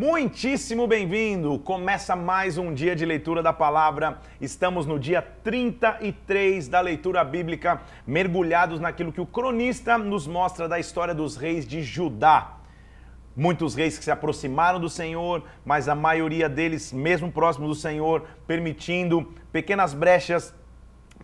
Muitíssimo bem-vindo! Começa mais um dia de leitura da palavra. Estamos no dia 33 da leitura bíblica, mergulhados naquilo que o cronista nos mostra da história dos reis de Judá. Muitos reis que se aproximaram do Senhor, mas a maioria deles, mesmo próximos do Senhor, permitindo pequenas brechas,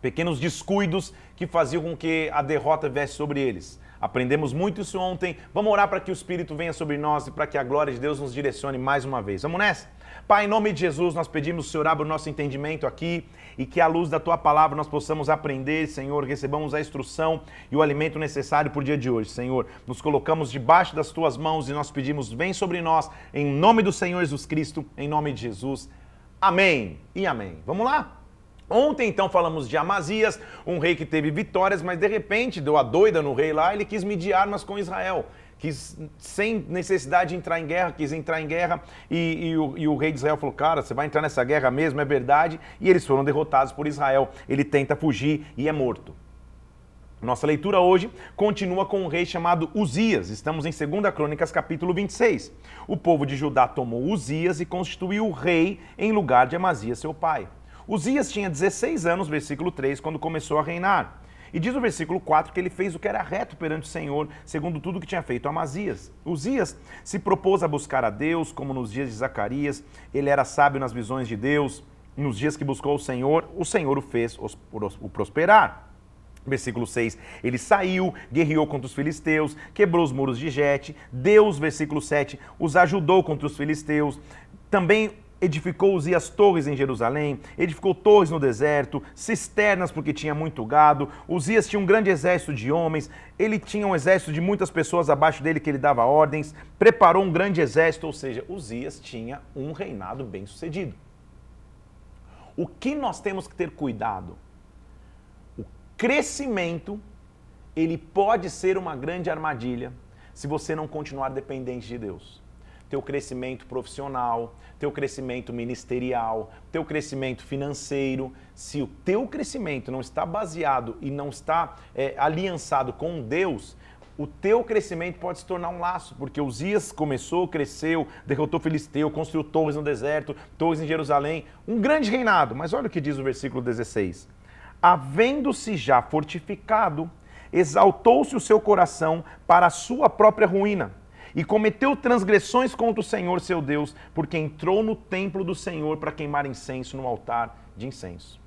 pequenos descuidos que faziam com que a derrota viesse sobre eles. Aprendemos muito isso ontem. Vamos orar para que o Espírito venha sobre nós e para que a glória de Deus nos direcione mais uma vez. Vamos nessa? Pai, em nome de Jesus, nós pedimos, Senhor, abra o nosso entendimento aqui e que à luz da tua palavra nós possamos aprender, Senhor, recebamos a instrução e o alimento necessário por dia de hoje, Senhor. Nos colocamos debaixo das tuas mãos e nós pedimos, vem sobre nós, em nome do Senhor Jesus Cristo, em nome de Jesus. Amém e amém. Vamos lá? Ontem, então, falamos de Amazias, um rei que teve vitórias, mas de repente deu a doida no rei lá, ele quis medir armas com Israel. Quis, sem necessidade de entrar em guerra, quis entrar em guerra e, e, o, e, o, rei de Israel falou: Cara, você vai entrar nessa guerra mesmo, é verdade. E eles foram derrotados por Israel. Ele tenta fugir e é morto. Nossa leitura hoje continua com um rei chamado Uzias. Estamos em 2 Crônicas, capítulo 26. O povo de Judá tomou Uzias e constituiu o rei em lugar de Amazias, seu pai. Uzias tinha 16 anos, versículo 3, quando começou a reinar. E diz o versículo 4 que ele fez o que era reto perante o Senhor, segundo tudo que tinha feito Amazias. Uzias se propôs a buscar a Deus, como nos dias de Zacarias, ele era sábio nas visões de Deus. Nos dias que buscou o Senhor, o Senhor o fez o prosperar. Versículo 6, ele saiu, guerreou contra os filisteus, quebrou os muros de Jete. Deus, versículo 7, os ajudou contra os filisteus. Também edificou Uzias torres em Jerusalém, edificou torres no deserto, cisternas porque tinha muito gado. Uzias tinha um grande exército de homens, ele tinha um exército de muitas pessoas abaixo dele que ele dava ordens, preparou um grande exército, ou seja, Uzias tinha um reinado bem sucedido. O que nós temos que ter cuidado? O crescimento, ele pode ser uma grande armadilha se você não continuar dependente de Deus teu crescimento profissional, teu crescimento ministerial, teu crescimento financeiro. Se o teu crescimento não está baseado e não está é, aliançado com Deus, o teu crescimento pode se tornar um laço, porque Uzias começou, cresceu, derrotou Filisteu, construiu torres no deserto, torres em Jerusalém, um grande reinado. Mas olha o que diz o versículo 16: Havendo-se já fortificado, exaltou-se o seu coração para a sua própria ruína e cometeu transgressões contra o Senhor seu Deus, porque entrou no templo do Senhor para queimar incenso no altar de incenso.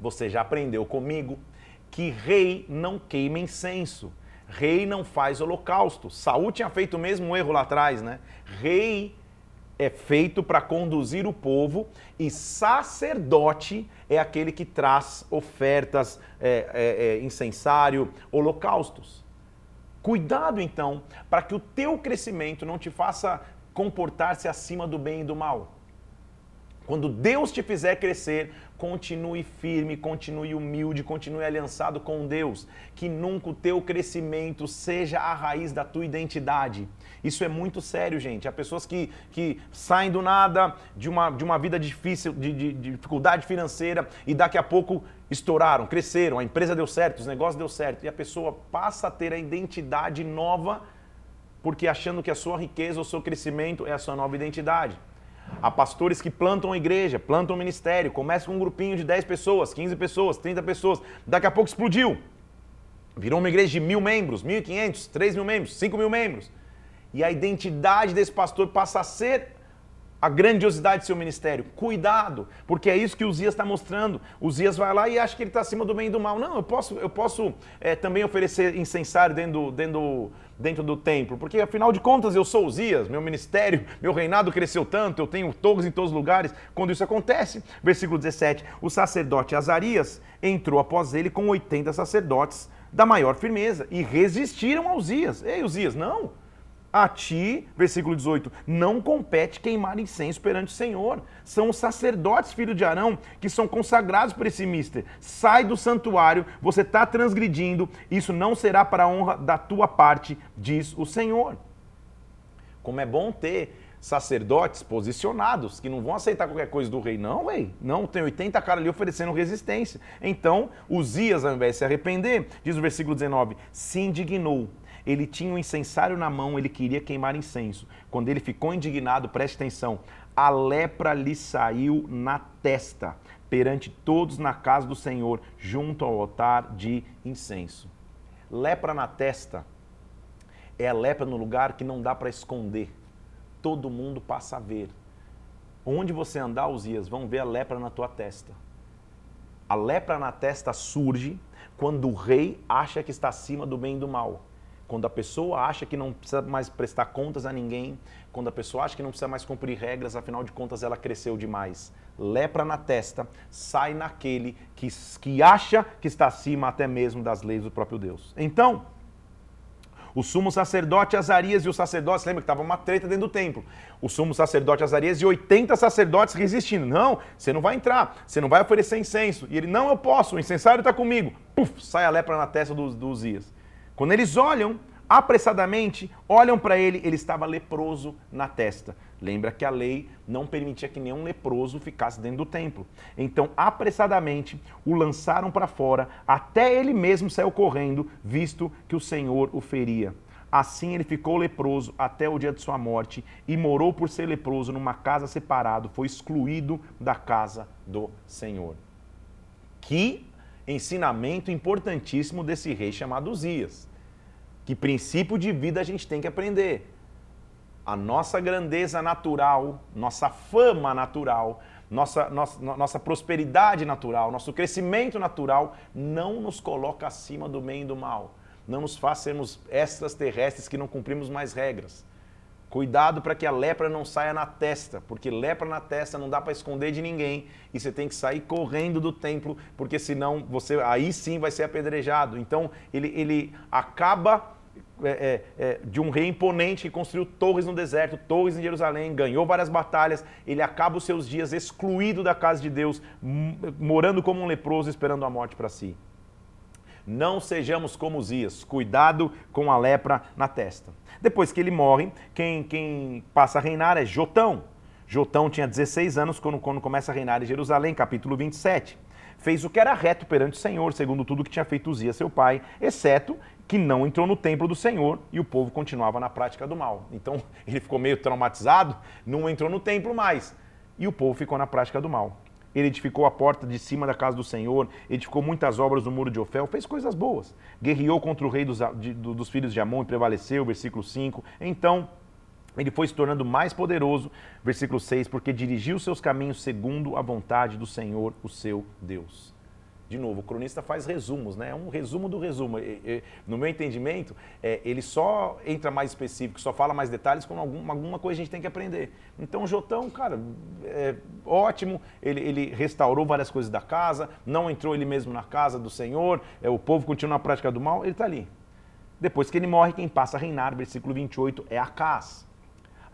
Você já aprendeu comigo que rei não queima incenso, rei não faz holocausto. Saul tinha feito o mesmo erro lá atrás, né? Rei é feito para conduzir o povo e sacerdote é aquele que traz ofertas, é, é, é, incensário, holocaustos. Cuidado então, para que o teu crescimento não te faça comportar-se acima do bem e do mal. Quando Deus te fizer crescer, continue firme, continue humilde, continue aliançado com Deus. Que nunca o teu crescimento seja a raiz da tua identidade. Isso é muito sério, gente. Há pessoas que, que saem do nada de uma, de uma vida difícil, de, de, de dificuldade financeira, e daqui a pouco estouraram, cresceram, a empresa deu certo, os negócios deu certo, e a pessoa passa a ter a identidade nova porque achando que a sua riqueza ou seu crescimento é a sua nova identidade. Há pastores que plantam a igreja, plantam o ministério, começam com um grupinho de 10 pessoas, 15 pessoas, 30 pessoas, daqui a pouco explodiu. Virou uma igreja de mil membros, 1.500, 3 mil membros, 5 mil membros. E a identidade desse pastor passa a ser a grandiosidade do seu ministério. Cuidado, porque é isso que o Zias está mostrando. O Zias vai lá e acha que ele está acima do bem e do mal. Não, eu posso, eu posso é, também oferecer incensário dentro do, dentro, dentro do templo, porque afinal de contas eu sou o Zias, meu ministério, meu reinado cresceu tanto, eu tenho torres em todos os lugares. Quando isso acontece, versículo 17: o sacerdote Azarias entrou após ele com 80 sacerdotes da maior firmeza e resistiram ao Zias. Ei, Uzias, não. A ti, versículo 18, não compete queimar incenso perante o Senhor. São os sacerdotes, filho de Arão, que são consagrados por esse mister. Sai do santuário, você está transgredindo, isso não será para a honra da tua parte, diz o Senhor. Como é bom ter sacerdotes posicionados, que não vão aceitar qualquer coisa do rei. Não, rei. Não, tem 80 caras ali oferecendo resistência. Então, Uzias, ao invés de se arrepender, diz o versículo 19, se indignou Ele tinha um incensário na mão, ele queria queimar incenso. Quando ele ficou indignado, preste atenção, a lepra lhe saiu na testa, perante todos na casa do Senhor, junto ao altar de incenso. Lepra na testa é a lepra no lugar que não dá para esconder. Todo mundo passa a ver. Onde você andar, Uzias, vão ver a lepra na tua testa. A lepra na testa surge quando o rei acha que está acima do bem e do mal. Quando a pessoa acha que não precisa mais prestar contas a ninguém, quando a pessoa acha que não precisa mais cumprir regras, afinal de contas ela cresceu demais. Lepra na testa sai naquele que, que acha que está acima até mesmo das leis do próprio Deus. Então, o sumo sacerdote Azarias e os sacerdotes, lembra que estava uma treta dentro do templo. O sumo sacerdote Azarias e 80 sacerdotes resistindo. Não, você não vai entrar, você não vai oferecer incenso. E ele, não, eu posso, o incensário está comigo. Puf, sai a lepra na testa do, do Uzias. Quando eles olham, apressadamente, olham para ele, ele estava leproso na testa. Lembra que a lei não permitia que nenhum leproso ficasse dentro do templo. Então, apressadamente, o lançaram para fora, até ele mesmo saiu correndo, visto que o Senhor o feria. Assim ele ficou leproso até o dia de sua morte e morou por ser leproso numa casa separada, foi excluído da casa do Senhor. Que ensinamento importantíssimo desse rei chamado Uzias. Que princípio de vida a gente tem que aprender a nossa grandeza natural, nossa fama natural, nossa, nossa, nossa prosperidade natural, nosso crescimento natural não nos coloca acima do bem e do mal. Não nos faz sermos extras terrestres que não cumprimos mais regras. Cuidado para que a lepra não saia na testa, porque lepra na testa não dá para esconder de ninguém e você tem que sair correndo do templo, porque senão você aí sim vai ser apedrejado. Então ele, ele acaba é, é, é, de um rei imponente que construiu torres no deserto, torres em Jerusalém, ganhou várias batalhas, ele acaba os seus dias excluído da casa de Deus, morando como um leproso, esperando a morte para si. Não sejamos como Zias, cuidado com a lepra na testa. Depois que ele morre, quem, quem passa a reinar é Jotão. Jotão tinha 16 anos quando, quando começa a reinar em Jerusalém, capítulo 27 fez o que era reto perante o Senhor, segundo tudo que tinha feito Uzia seu pai, exceto que não entrou no templo do Senhor e o povo continuava na prática do mal. Então ele ficou meio traumatizado, não entrou no templo mais e o povo ficou na prática do mal. Ele edificou a porta de cima da casa do Senhor, edificou muitas obras no muro de Ofel, fez coisas boas. Guerreou contra o rei dos, de, dos filhos de Amon e prevaleceu, versículo 5. Então, ele foi se tornando mais poderoso, versículo 6, porque dirigiu seus caminhos segundo a vontade do Senhor, o seu Deus. De novo, o cronista faz resumos, né? É um resumo do resumo. No meu entendimento, é, ele só entra mais específico, só fala mais detalhes quando alguma, coisa a gente tem que aprender. Então, Jotão, cara, é ótimo. Ele, ele restaurou várias coisas da casa, não entrou ele mesmo na casa do Senhor, é, o povo continua na prática do mal, ele está ali. Depois que ele morre, quem passa a reinar, versículo 28, é Acás.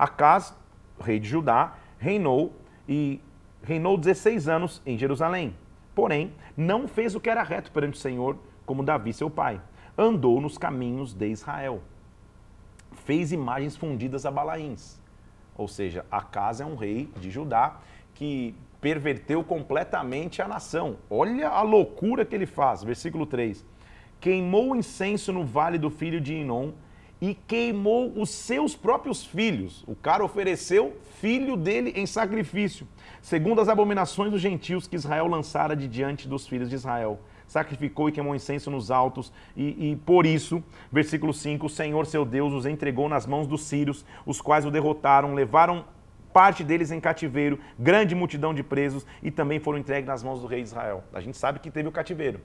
Acás, rei de Judá, reinou e reinou 16 anos em Jerusalém. Porém, não fez o que era reto perante o Senhor, como Davi, seu pai. Andou nos caminhos de Israel. Fez imagens fundidas a Balaíns. Ou seja, Acas é um rei de Judá que perverteu completamente a nação. Olha a loucura que ele faz. Versículo 3. Queimou incenso no vale do filho de Inom e queimou os seus próprios filhos. O cara ofereceu filho dele em sacrifício segundo as abominações dos gentios que Israel lançara de diante dos filhos de Israel. Sacrificou e queimou incenso nos altos, e, e, por isso, versículo 5: o Senhor seu Deus os entregou nas mãos dos sírios, os quais o derrotaram, levaram parte deles em cativeiro, grande multidão de presos, e também foram entregues nas mãos do rei de Israel. A gente sabe que teve o cativeiro.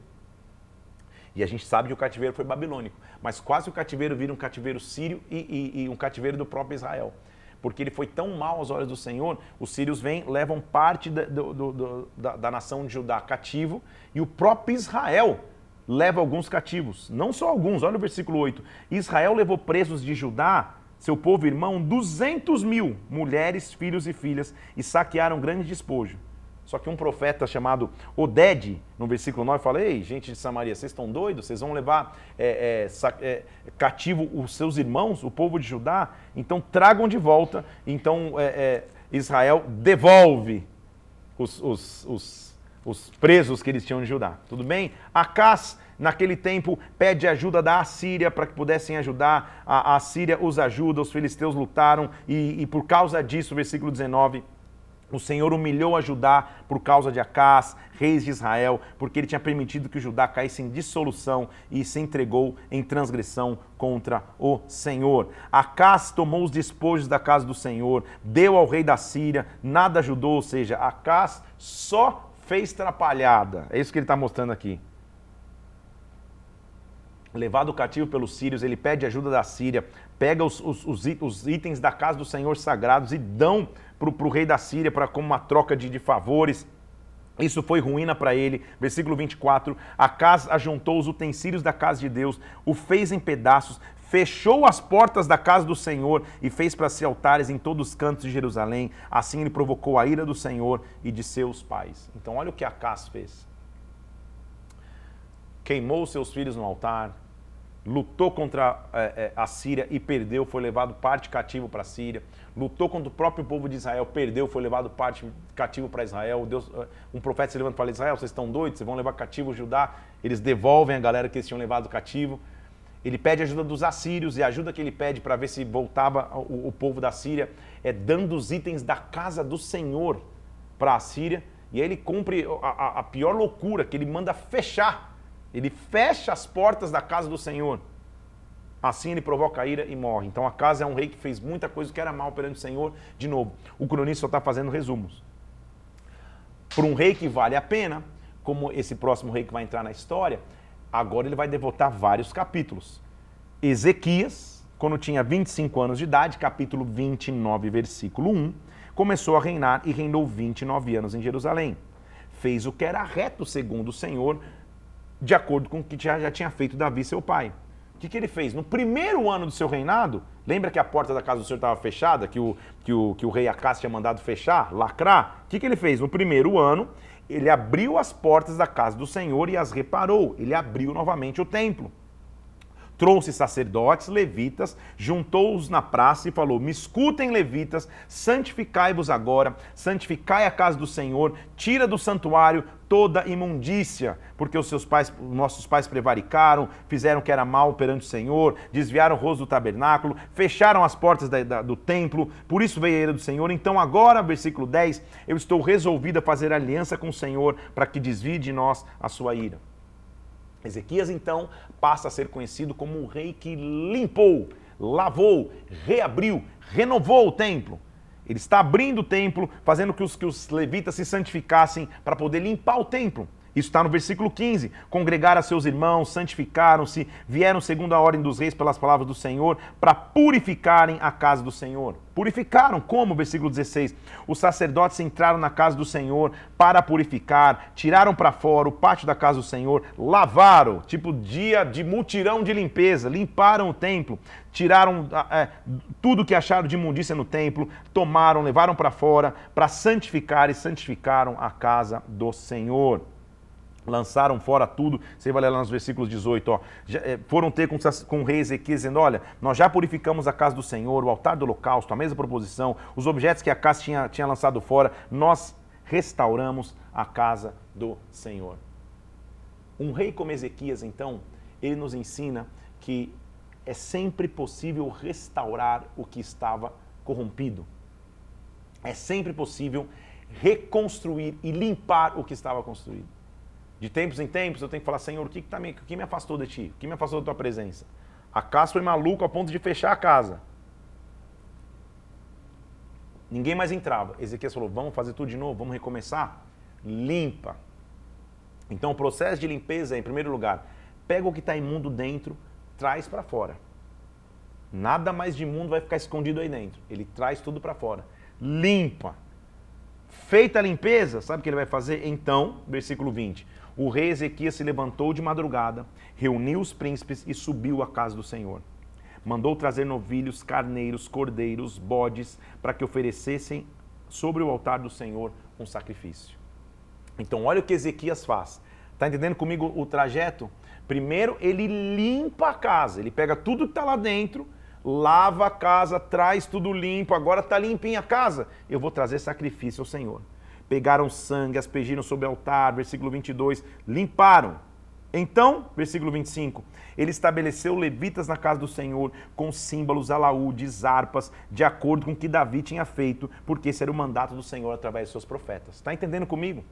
E a gente sabe que o cativeiro foi babilônico, mas quase o cativeiro vira um cativeiro sírio e, e, e um cativeiro do próprio Israel porque ele foi tão mal aos olhos do Senhor, os sírios vêm, levam parte da, do, do, da, da nação de Judá cativo, e o próprio Israel leva alguns cativos. Não só alguns, olha o versículo 8. Israel levou presos de Judá, seu povo irmão, 200 mil mulheres, filhos e filhas, e saquearam grande despojo. Só que um profeta chamado Oded, no versículo 9, fala: Ei, gente de Samaria, vocês estão doidos? Vocês vão levar é, é, é, cativo os seus irmãos, o povo de Judá? Então tragam de volta. Então é, é, Israel devolve os, os, os, os, presos que eles tinham de Judá. Tudo bem? Acás naquele tempo pede ajuda da Assíria para que pudessem ajudar. A, a Assíria os ajuda, os filisteus lutaram e, e por causa disso, versículo 19 o Senhor humilhou a Judá por causa de Acás, reis de Israel, porque ele tinha permitido que o Judá caísse em dissolução e se entregou em transgressão contra o Senhor. Acás tomou os despojos da casa do Senhor, deu ao rei da Síria, nada ajudou, ou seja, Acás só fez trapalhada. É isso que ele está mostrando aqui. Levado cativo pelos sírios, ele pede ajuda da Síria, pega os, os, os itens da casa do Senhor sagrados e dão para o rei da Síria para como uma troca de, de favores. Isso foi ruína para ele. Versículo 24: A casa ajuntou os utensílios da casa de Deus, o fez em pedaços, fechou as portas da casa do Senhor e fez para si altares em todos os cantos de Jerusalém. Assim ele provocou a ira do Senhor e de seus pais. Então, olha o que Acas fez: queimou seus filhos no altar, lutou contra é, é, a Síria e perdeu, foi levado parte cativo para a Síria lutou contra o próprio povo de Israel, perdeu, foi levado parte cativo para Israel. Deus, eh, um profeta se levanta e fala: Israel, vocês estão doidos? Vocês vão levar cativo o Judá? Eles devolvem a galera que eles tinham levado cativo. Ele pede ajuda dos assírios e a ajuda que ele pede para ver se voltava o, o, povo da Síria é dando os itens da casa do Senhor para a Síria. E aí ele cumpre a, a, a pior loucura, que ele manda fechar. Ele fecha as portas da casa do Senhor. Assim ele provoca ira e morre. Então a casa é um rei que fez muita coisa que era mal perante o Senhor. De novo, o cronista só está fazendo resumos. Para um rei que vale a pena, como esse próximo rei que vai entrar na história, agora ele vai devotar vários capítulos. Ezequias, quando tinha 25 anos de idade, capítulo 29, versículo 1, começou a reinar e reinou 29 anos em Jerusalém. Fez o que era reto segundo o Senhor, de acordo com o que já, já tinha feito Davi, seu pai. O que, que ele fez? No primeiro ano do seu reinado, lembra que a porta da casa do Senhor estava fechada, que o, que, o, que o rei Acás tinha mandado fechar, lacrar? O que, que ele fez? No primeiro ano, ele abriu as portas da casa do Senhor e as reparou. Ele abriu novamente o templo trouxe sacerdotes, levitas, juntou-os na praça e falou: Me escutem, levitas, santificai-vos agora, santificai a casa do Senhor, tira do santuário toda imundícia, porque os seus pais, nossos pais prevaricaram, fizeram que era mal perante o Senhor, desviaram o rosto do tabernáculo, fecharam as portas da, da, do templo, por isso veio a ira do Senhor. Então agora, versículo 10, eu estou resolvido a fazer aliança com o Senhor para que desvie de nós a sua ira. Ezequias então passa a ser conhecido como um rei que limpou, lavou, reabriu, renovou o templo. Ele está abrindo o templo, fazendo que os, que os levitas se santificassem para poder limpar o templo. Isso está no versículo 15. Congregaram seus irmãos, santificaram-se, vieram segundo a ordem dos reis pelas palavras do Senhor, para purificarem a casa do Senhor. Purificaram, como? Versículo 16. Os sacerdotes entraram na casa do Senhor para purificar, tiraram para fora o pátio da casa do Senhor, lavaram, tipo dia de mutirão de limpeza, limparam o templo, tiraram é, tudo que acharam de imundícia no templo, tomaram, levaram para fora, para santificar e santificaram a casa do Senhor lançaram fora tudo. Você vai ler lá nos versículos 18, ó. Já, é, foram ter com, com o rei Ezequias dizendo: Olha, nós já purificamos a casa do Senhor, o altar do holocausto, a mesma proposição, os objetos que a casa tinha, tinha lançado fora, nós restauramos a casa do Senhor. Um rei como Ezequias, então, ele nos ensina que é sempre possível restaurar o que estava corrompido. É sempre possível reconstruir e limpar o que estava construído. De tempos em tempos eu tenho que falar, Senhor, o que, que, tá me, o que me afastou de ti? O que me afastou da tua presença? A casa foi maluco a ponto de fechar a casa. Ninguém mais entrava. Ezequiel falou: vamos fazer tudo de novo, vamos recomeçar? Limpa. Então o processo de limpeza é, em primeiro lugar, pega o que está imundo dentro, traz para fora. Nada mais de imundo vai ficar escondido aí dentro. Ele traz tudo para fora. Limpa. Feita a limpeza, sabe o que ele vai fazer? Então, versículo 20 o rei Ezequias se levantou de madrugada, reuniu os príncipes e subiu à casa do Senhor. Mandou trazer novilhos, carneiros, cordeiros, bodes, para que oferecessem sobre o altar do Senhor um sacrifício. Então, olha o que Ezequias faz. Está entendendo comigo o trajeto? Primeiro, ele limpa a casa, ele pega tudo que está lá dentro, lava a casa, traz tudo limpo, agora está limpinha a casa. Eu vou trazer sacrifício ao Senhor pegaram sangue, aspergiram sobre o altar, versículo 22, limparam. Então, versículo 25, ele estabeleceu levitas na casa do Senhor com símbolos, alaúdes, harpas, de acordo com o que Davi tinha feito, porque esse era o mandato do Senhor através de seus profetas. Está entendendo comigo?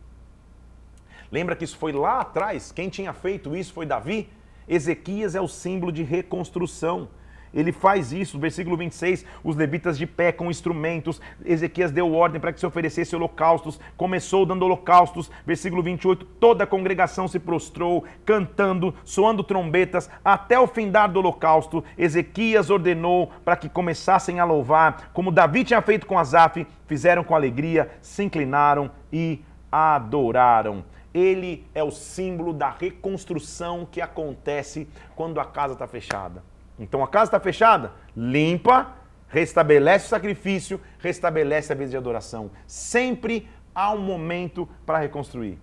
Lembra que isso foi lá atrás? Quem tinha feito isso foi Davi? Ezequias é o símbolo de reconstrução. Ele faz isso, versículo 26, os levitas de pé com instrumentos, Ezequias deu ordem para que se oferecesse holocaustos, começou dando holocaustos, versículo 28, toda a congregação se prostrou, cantando, soando trombetas, até o findar do holocausto, Ezequias ordenou para que começassem a louvar, como Davi tinha feito com Asaf, fizeram com alegria, se inclinaram e adoraram. Ele é o símbolo da reconstrução que acontece quando a casa está fechada. Então a casa está fechada, limpa, restabelece o sacrifício, restabelece a vida de adoração. Sempre há um momento para reconstruir.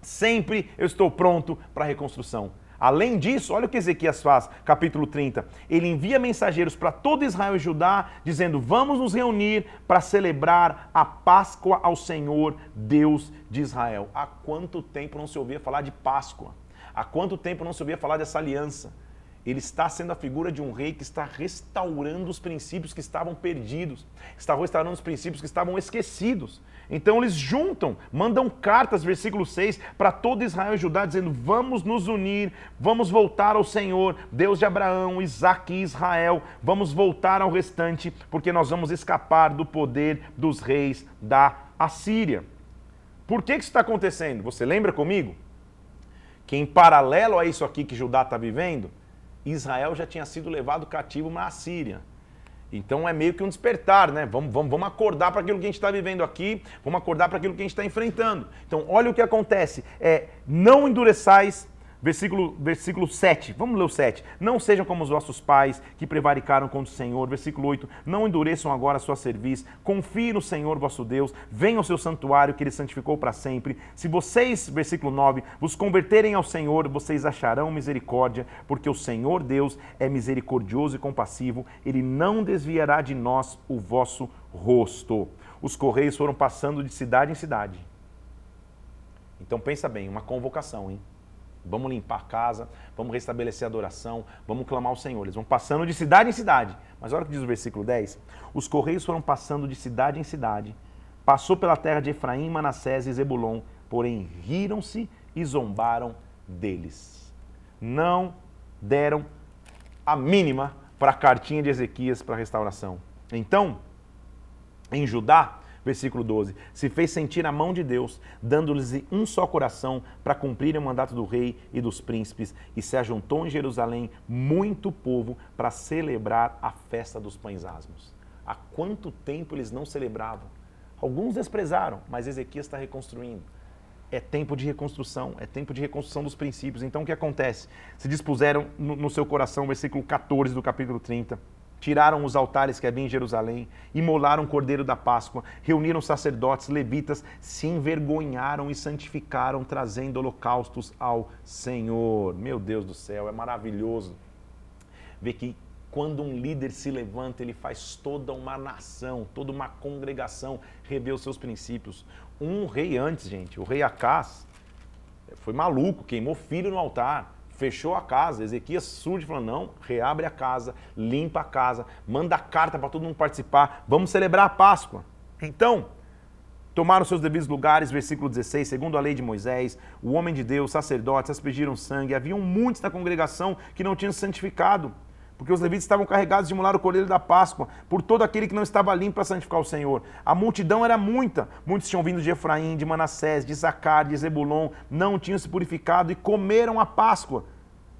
Sempre eu estou pronto para a reconstrução. Além disso, olha o que Ezequias faz, capítulo 30. Ele envia mensageiros para todo Israel e Judá, dizendo: Vamos nos reunir para celebrar a Páscoa ao Senhor, Deus de Israel. Há quanto tempo não se ouvia falar de Páscoa? Há quanto tempo não se ouvia falar dessa aliança? Ele está sendo a figura de um rei que está restaurando os princípios que estavam perdidos, está restaurando os princípios que estavam esquecidos. Então eles juntam, mandam cartas, versículo 6, para todo Israel e Judá, dizendo: Vamos nos unir, vamos voltar ao Senhor, Deus de Abraão, Isaac e Israel, vamos voltar ao restante, porque nós vamos escapar do poder dos reis da Assíria. Por que, que isso está acontecendo? Você lembra comigo? Que em paralelo a isso aqui que Judá está vivendo, Israel já tinha sido levado cativo na Síria. Então é meio que um despertar, né? Vamos, vamos, vamos acordar para aquilo que a gente está vivendo aqui, vamos acordar para aquilo que a gente está enfrentando. Então, olha o que acontece: é não endureçais Versículo, versículo 7, vamos ler o 7. Não sejam como os vossos pais que prevaricaram contra o Senhor. Versículo 8. Não endureçam agora a sua cerviz. Confie no Senhor vosso Deus. Venham ao seu santuário que ele santificou para sempre. Se vocês, versículo 9, vos converterem ao Senhor, vocês acharão misericórdia, porque o Senhor Deus é misericordioso e compassivo. Ele não desviará de nós o vosso rosto. Os correios foram passando de cidade em cidade. Então pensa bem, uma convocação, hein? Vamos limpar a casa, vamos restabelecer a adoração, vamos clamar ao Senhor. Eles vão passando de cidade em cidade. Mas olha o que diz o versículo 10. Os correios foram passando de cidade em cidade. Passou pela terra de Efraim, Manassés e Zebulon, porém riram-se e zombaram deles. Não deram a mínima para a cartinha de Ezequias para a restauração. Então, em Judá, Versículo 12: Se fez sentir a mão de Deus, dando-lhes um só coração para cumprirem o mandato do rei e dos príncipes, e se ajuntou em Jerusalém muito povo para celebrar a festa dos pães asmos. Há quanto tempo eles não celebravam? Alguns desprezaram, mas Ezequias está reconstruindo. É tempo de reconstrução, é tempo de reconstrução dos princípios. Então o que acontece? Se dispuseram no, no seu coração, versículo 14 do capítulo 30 tiraram os altares que havia em Jerusalém, imolaram o cordeiro da Páscoa, reuniram sacerdotes, levitas, se envergonharam e santificaram, trazendo holocaustos ao Senhor. Meu Deus do céu, é maravilhoso ver que quando um líder se levanta, ele faz toda uma nação, toda uma congregação rever os seus princípios. Um rei antes, gente, o rei Acás, foi maluco, queimou filho no altar fechou a casa. Ezequias surge e falou: não, reabre a casa, limpa a casa, manda carta para todo mundo participar, vamos celebrar a Páscoa. Então, tomaram seus devidos lugares, versículo 16, segundo a lei de Moisés, o homem de Deus, sacerdotes, aspergiram sangue, haviam muitos na congregação que não tinham santificado porque os levitas estavam carregados de imular o cordeiro da Páscoa, por todo aquele que não estava limpo para santificar o Senhor. A multidão era muita, muitos tinham vindo de Efraim, de Manassés, de Zacar, de Zebulon, não tinham se purificado e comeram a Páscoa.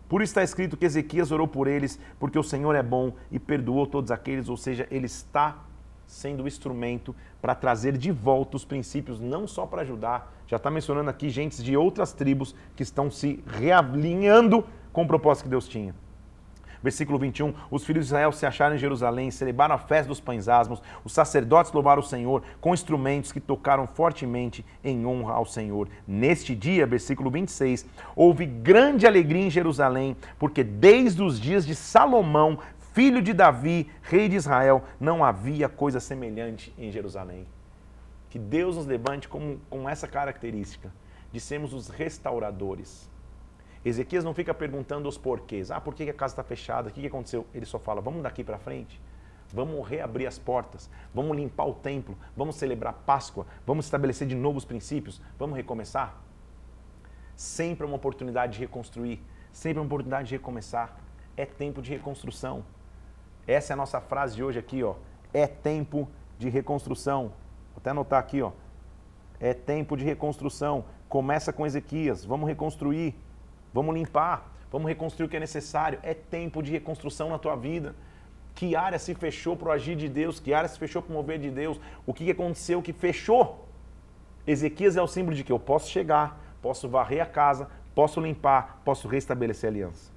Por isso está escrito que Ezequias orou por eles, porque o Senhor é bom e perdoou todos aqueles, ou seja, ele está sendo o instrumento para trazer de volta os princípios, não só para ajudar, já está mencionando aqui gente de outras tribos que estão se realinhando com o propósito que Deus tinha. Versículo 21, os filhos de Israel se acharam em Jerusalém, celebraram a festa dos pães asmos, os sacerdotes louvaram o Senhor com instrumentos que tocaram fortemente em honra ao Senhor. Neste dia, versículo 26, houve grande alegria em Jerusalém, porque desde os dias de Salomão, filho de Davi, rei de Israel, não havia coisa semelhante em Jerusalém. Que Deus nos levante com, com essa característica de sermos os restauradores Ezequias não fica perguntando os porquês. Ah, por que a casa está fechada? O que aconteceu? Ele só fala: vamos daqui para frente. Vamos reabrir as portas, vamos limpar o templo, vamos celebrar Páscoa, vamos estabelecer de novos princípios, vamos recomeçar. Sempre é uma oportunidade de reconstruir, sempre é uma oportunidade de recomeçar. É tempo de reconstrução. Essa é a nossa frase de hoje aqui, ó. É tempo de reconstrução. Vou até anotar aqui, ó. É tempo de reconstrução. Começa com Ezequias. Vamos reconstruir. Vamos limpar. Vamos reconstruir o que é necessário. É tempo de reconstrução na tua vida. Que área se fechou para o agir de Deus? Que área se fechou para o mover de Deus? O que aconteceu que fechou? Ezequias é o símbolo de que eu posso chegar, posso varrer a casa, posso limpar, posso restabelecer a aliança.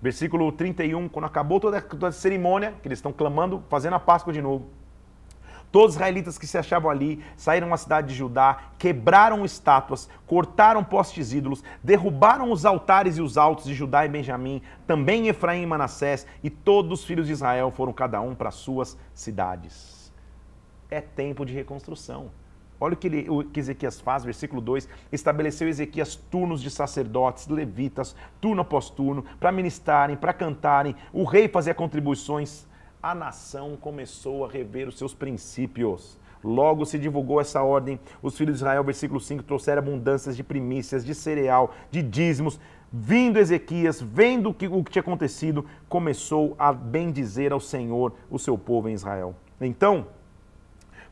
Versículo 31, quando acabou toda, a cerimônia, que eles estão clamando, fazendo a Páscoa de novo. Todos os israelitas que se achavam ali saíram à cidade de Judá, quebraram estátuas, cortaram postes ídolos, derrubaram os altares e os altos de Judá e Benjamim, também Efraim e Manassés, e todos os filhos de Israel foram cada um para suas cidades. É tempo de reconstrução. Olha o que, ele, o que Ezequias faz, versículo 2: estabeleceu Ezequias turnos de sacerdotes, levitas, turno após turno, para ministrarem, para cantarem. O rei fazia contribuições a nação começou a rever os seus princípios. Logo se divulgou essa ordem. Os filhos de Israel, versículo 5, trouxeram abundâncias de primícias, de cereal, de dízimos. Vindo Ezequias, vendo o que, o que tinha acontecido, começou a bendizer ao Senhor o seu povo em Israel. Então,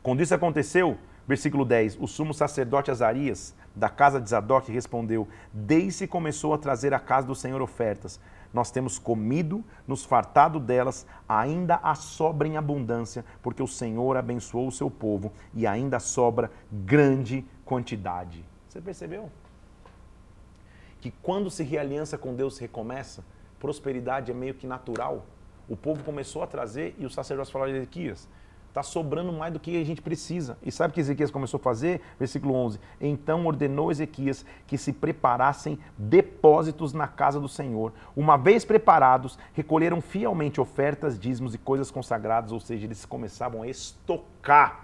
quando isso aconteceu, versículo 10, o sumo sacerdote Azarias, da casa de Zadok, respondeu: Desde começou a trazer à casa do Senhor ofertas nós temos comido, nos fartado delas, ainda há sobra em abundância, porque o Senhor abençoou o seu povo e ainda sobra grande quantidade. Você percebeu? Que quando se realiança com Deus, se recomeça, prosperidade é meio que natural. O povo começou a trazer e os sacerdotes falaram de Ezequias, Está sobrando mais do que a gente precisa. E sabe o que Ezequias começou a fazer? Versículo 11. Então ordenou Ezequias que se preparassem depósitos na casa do Senhor. Uma vez preparados, recolheram fielmente ofertas, dízimos e coisas consagradas, ou seja, eles começavam a estocar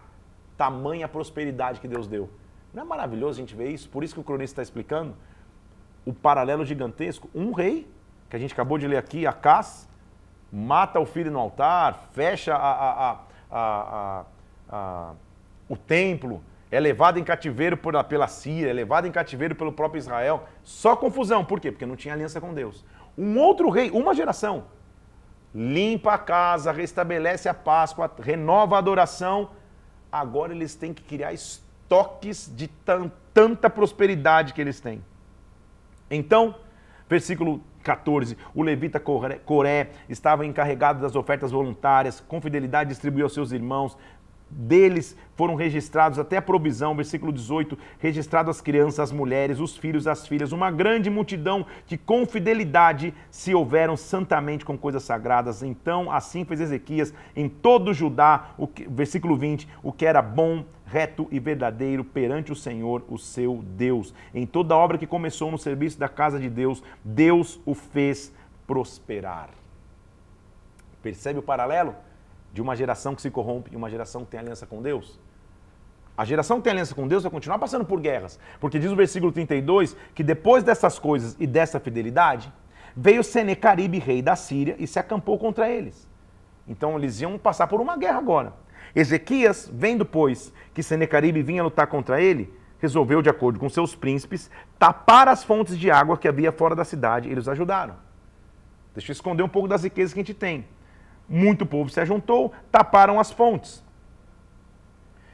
tamanha prosperidade que Deus deu. Não é maravilhoso a gente ver isso? Por isso que o cronista está explicando o paralelo gigantesco. Um rei, que a gente acabou de ler aqui, Acás, mata o filho no altar, fecha a, a, a a, a, a, o templo, é levado em cativeiro por, pela Síria, é levado em cativeiro pelo próprio Israel. Só confusão. Por quê? Porque não tinha aliança com Deus. Um outro rei, uma geração, limpa a casa, restabelece a Páscoa, renova a adoração. Agora eles têm que criar estoques de tanta prosperidade que eles têm. Então, versículo 14. O levita Coré estava encarregado das ofertas voluntárias, com fidelidade distribuiu aos seus irmãos. Deles foram registrados até a provisão, versículo 18, registrado as crianças, as mulheres, os filhos, as filhas, uma grande multidão que com fidelidade se houveram santamente com coisas sagradas. Então, assim fez Ezequias em todo Judá, o que, versículo 20, o que era bom, reto e verdadeiro perante o Senhor, o seu Deus. Em toda obra que começou no serviço da casa de Deus, Deus o fez prosperar. Percebe o paralelo de uma geração que se corrompe e uma geração que tem aliança com Deus? A geração que tem aliança com Deus vai continuar passando por guerras, porque diz o versículo 32 que depois dessas coisas e dessa fidelidade, veio Senecaribe, rei da Síria, e se acampou contra eles. Então eles iam passar por uma guerra agora. Ezequias, vendo, pois, que Senecaribe vinha lutar contra ele, resolveu, de acordo com seus príncipes, tapar as fontes de água que havia fora da cidade. Eles ajudaram. Deixa eu esconder um pouco das riquezas que a gente tem. Muito povo se ajuntou, taparam as fontes.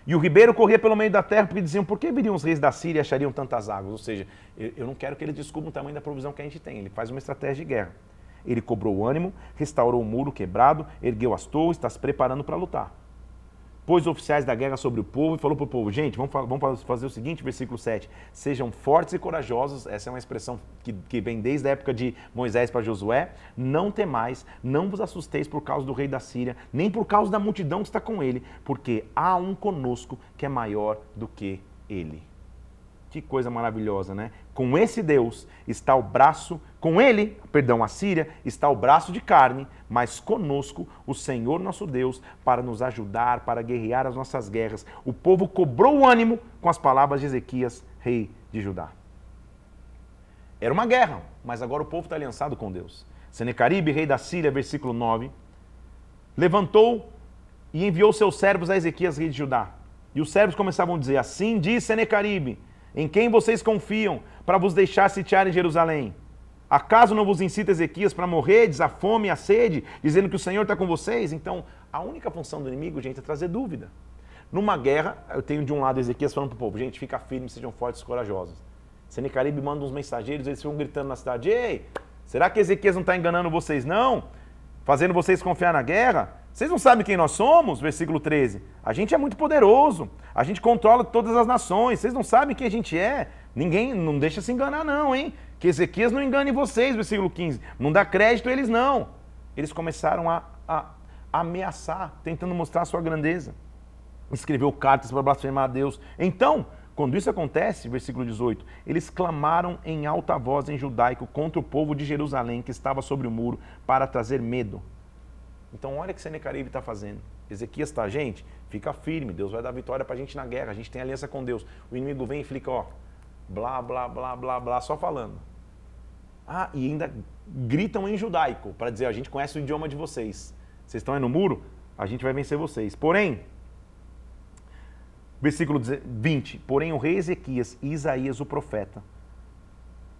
E o ribeiro corria pelo meio da terra, porque diziam, por que viriam os reis da Síria e achariam tantas águas? Ou seja, eu não quero que eles descubram o tamanho da provisão que a gente tem. Ele faz uma estratégia de guerra. Ele cobrou o ânimo, restaurou o muro quebrado, ergueu as torres, está se preparando para lutar pôs oficiais da guerra sobre o povo e falou para o povo: gente, vamos, vamos, fazer o seguinte, versículo 7. Sejam fortes e corajosos, essa é uma expressão que, que vem desde a época de Moisés para Josué. Não temais, não vos assusteis por causa do rei da Síria, nem por causa da multidão que está com ele, porque há um conosco que é maior do que ele. Que coisa maravilhosa, né? Com esse Deus está o braço, com ele, perdão, a Síria, está o braço de carne, mas conosco o Senhor nosso Deus para nos ajudar, para guerrear as nossas guerras. O povo cobrou o ânimo com as palavras de Ezequias, rei de Judá. Era uma guerra, mas agora o povo está aliançado com Deus. Senecaribe, rei da Síria, versículo 9, levantou e enviou seus servos a Ezequias, rei de Judá. E os servos começavam a dizer: Assim diz Senecaribe, em quem vocês confiam para vos deixar sitiar em Jerusalém? Acaso não vos incita Ezequias para morrer, a fome e a sede, dizendo que o Senhor está com vocês? Então, a única função do inimigo, gente, é trazer dúvida. Numa guerra, eu tenho de um lado Ezequias falando para o povo: gente, fica firme, sejam fortes e corajosos. Senecaribe manda uns mensageiros, eles ficam gritando na cidade: Ei, será que Ezequias não está enganando vocês, não? Fazendo vocês confiar na guerra? Vocês não sabem quem nós somos? Versículo 13. A gente é muito poderoso, a gente controla todas as nações. Vocês não sabem quem a gente é? Ninguém, não deixa se enganar, não, hein? Que Ezequias não engane vocês, versículo 15. Não dá crédito a eles, não. Eles começaram a, a, a ameaçar, tentando mostrar a sua grandeza. Escreveu cartas para blasfemar a Deus. Então, quando isso acontece, versículo 18, eles clamaram em alta voz em judaico contra o povo de Jerusalém que estava sobre o muro para trazer medo. Então, olha o que Senecaribe está fazendo. Ezequias está, gente, fica firme, Deus vai dar vitória para a gente na guerra, a gente tem aliança com Deus. O inimigo vem e fica, ó, blá, blá, blá, blá, blá, só falando. Ah, e ainda gritam em judaico para dizer, a gente conhece o idioma de vocês. Vocês estão aí no muro, a gente vai vencer vocês. Porém, Versículo 20: Porém, o rei Ezequias e Isaías, o profeta,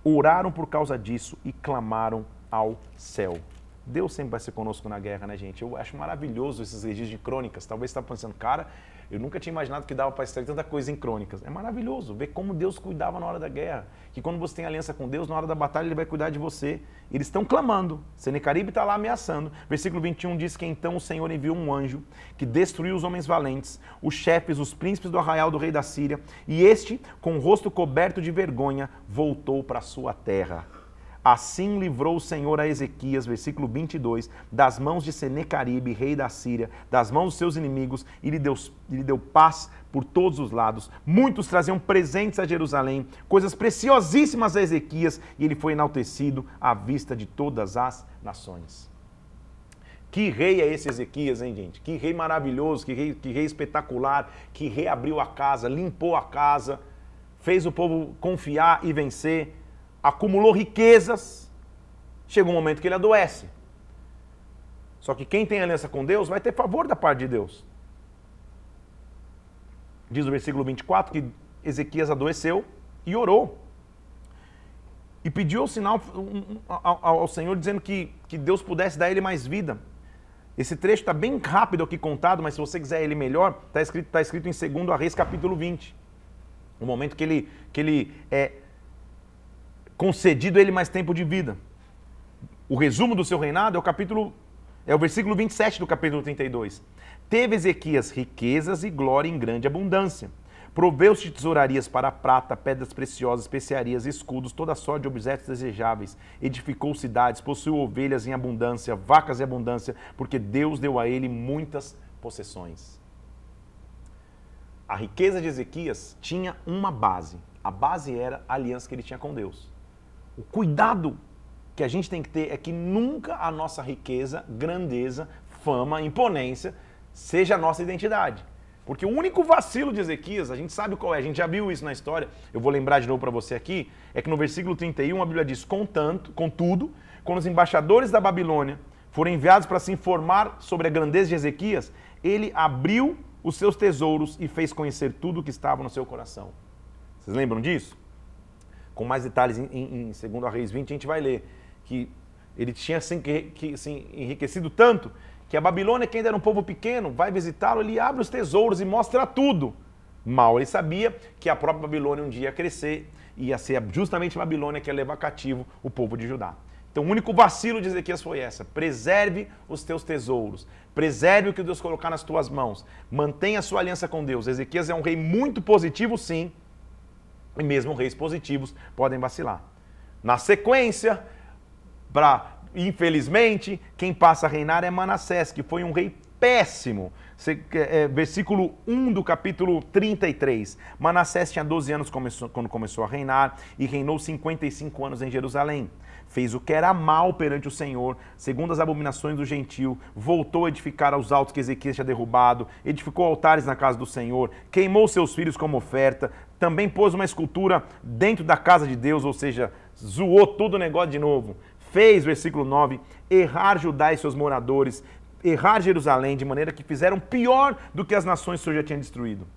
oraram por causa disso e clamaram ao céu. Deus sempre vai ser conosco na guerra, né, gente? Eu acho maravilhoso esses registros de crônicas. Talvez você está pensando, cara, eu nunca tinha imaginado que dava para extrair tanta coisa em crônicas. É maravilhoso ver como Deus cuidava na hora da guerra. Que quando você tem aliança com Deus, na hora da batalha, Ele vai cuidar de você. Eles estão clamando. Senecaribe está lá ameaçando. Versículo 21 diz que então o Senhor enviou um anjo que destruiu os homens valentes, os chefes, os príncipes do arraial do rei da Síria. E este, com o rosto coberto de vergonha, voltou para sua terra. Assim livrou o Senhor a Ezequias, versículo 22, das mãos de Senecaribe, rei da Síria, das mãos dos seus inimigos, e lhe deu, lhe deu paz por todos os lados. Muitos traziam presentes a Jerusalém, coisas preciosíssimas a Ezequias, e ele foi enaltecido à vista de todas as nações. Que rei é esse Ezequias, hein, gente? Que rei maravilhoso, que rei, que rei espetacular, que reabriu a casa, limpou a casa, fez o povo confiar e vencer acumulou riquezas, chega um momento que ele adoece. Só que quem tem aliança com Deus vai ter favor da parte de Deus. Diz o versículo 24 que Ezequias adoeceu e orou. E pediu o sinal ao Senhor dizendo que, que Deus pudesse dar ele mais vida. Esse trecho está bem rápido aqui contado, mas se você quiser ele melhor, está escrito, tá escrito em 2 Reis capítulo 20. O momento que ele, que ele é, concedido ele mais tempo de vida. O resumo do seu reinado é o capítulo é o versículo 27 do capítulo 32. Teve Ezequias riquezas e glória em grande abundância. Proveu-se tesourarias para prata, pedras preciosas, especiarias, escudos, toda sorte de objetos desejáveis. Edificou cidades, possuiu ovelhas em abundância, vacas em abundância, porque Deus deu a ele muitas possessões. A riqueza de Ezequias tinha uma base. A base era a aliança que ele tinha com Deus. O cuidado que a gente tem que ter é que nunca a nossa riqueza, grandeza, fama, imponência seja a nossa identidade. Porque o único vacilo de Ezequias, a gente sabe qual é, a gente já viu isso na história, eu vou lembrar de novo para você aqui, é que no versículo 31 a Bíblia diz: Contanto, contudo, quando os embaixadores da Babilônia foram enviados para se informar sobre a grandeza de Ezequias, ele abriu os seus tesouros e fez conhecer tudo o que estava no seu coração. Vocês lembram disso? Com mais detalhes em, em, segundo a Reis 20, a gente vai ler que ele tinha que, assim, enriquecido tanto que a Babilônia, que ainda era um povo pequeno, vai visitá-lo, ele abre os tesouros e mostra tudo. Mal ele sabia que a própria Babilônia um dia ia crescer e ia ser justamente a Babilônia que ia levar cativo o povo de Judá. Então o único vacilo de Ezequias foi essa: preserve os teus tesouros, preserve o que Deus colocar nas tuas mãos, mantenha a sua aliança com Deus. Ezequias é um rei muito positivo, sim, e mesmo reis positivos podem vacilar. Na sequência, para infelizmente, quem passa a reinar é Manassés, que foi um rei péssimo. É, versículo 1 do capítulo 33. Manassés tinha 12 anos quando começou a reinar e reinou 55 anos em Jerusalém fez o que era mal perante o Senhor, segundo as abominações do gentil, voltou a edificar os altos que Ezequias tinha derrubado, edificou altares na casa do Senhor, queimou seus filhos como oferta, também pôs uma escultura dentro da casa de Deus, ou seja, zoou todo o negócio de novo. Fez, versículo 9, errar Judá e seus moradores, errar Jerusalém, de maneira que fizeram pior do que as nações que o Senhor já tinha destruído.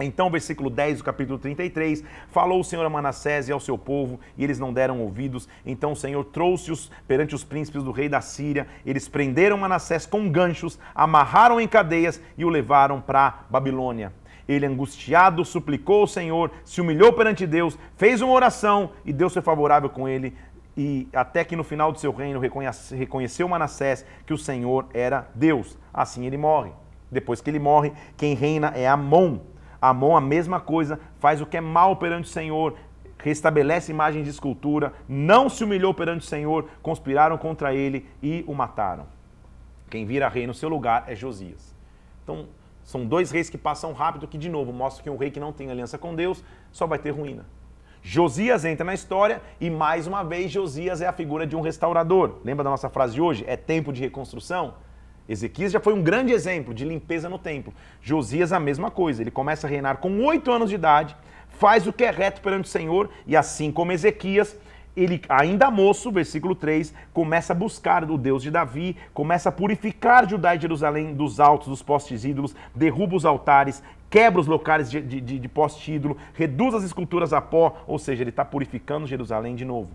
Então, versículo 10 do capítulo 33, falou o Senhor a Manassés e ao seu povo, e eles não deram ouvidos. Então o Senhor trouxe-os perante os príncipes do rei da Síria. Eles prenderam Manassés com ganchos, amarraram em cadeias e o levaram para Babilônia. Ele, angustiado, suplicou ao Senhor, se humilhou perante Deus, fez uma oração e Deus foi favorável com ele. E até que no final do seu reino reconheceu Manassés que o Senhor era Deus. Assim ele morre. Depois que ele morre, quem reina é Amon Amon, a mesma coisa, faz o que é mal perante o Senhor, restabelece imagens de escultura, não se humilhou perante o Senhor, conspiraram contra ele e o mataram. Quem vira rei no seu lugar é Josias. Então, são dois reis que passam rápido, que de novo mostra que um rei que não tem aliança com Deus só vai ter ruína. Josias entra na história e mais uma vez Josias é a figura de um restaurador. Lembra da nossa frase de hoje? É tempo de reconstrução? Ezequias já foi um grande exemplo de limpeza no templo. Josias, a mesma coisa. Ele começa a reinar com oito anos de idade, faz o que é reto perante o Senhor, e assim como Ezequias, ele, ainda moço, versículo 3, começa a buscar o Deus de Davi, começa a purificar Judá e Jerusalém dos altos, dos postes ídolos, derruba os altares, quebra os locais de, de, de, poste ídolo, reduz as esculturas a pó, ou seja, ele está purificando Jerusalém de novo.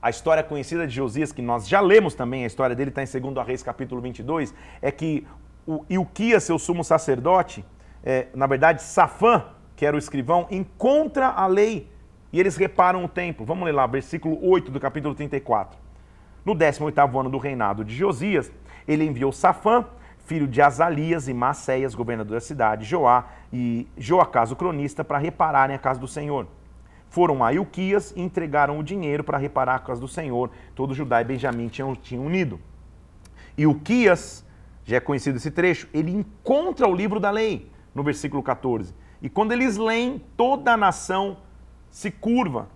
A história conhecida de Josias, que nós já lemos também, a história dele está em 2 Reis capítulo 22, é que o Ilquias, seu sumo sacerdote, é, na verdade, Safã, que era o escrivão, encontra a lei e eles reparam o templo. Vamos ler lá, versículo 8 do capítulo 34. No 18º ano do reinado de Josias, ele enviou Safã, filho de Azalias e Maceias, governador da cidade, Joá e Joacás, o cronista, para repararem a casa do Senhor foram a Ilquias e entregaram o dinheiro para reparar a casa do Senhor. Todo Judá e Benjamim tinham, tinham unido. Ilquias, já é conhecido esse trecho, ele encontra o livro da lei, no versículo 14. E quando eles leem, toda a nação se curva.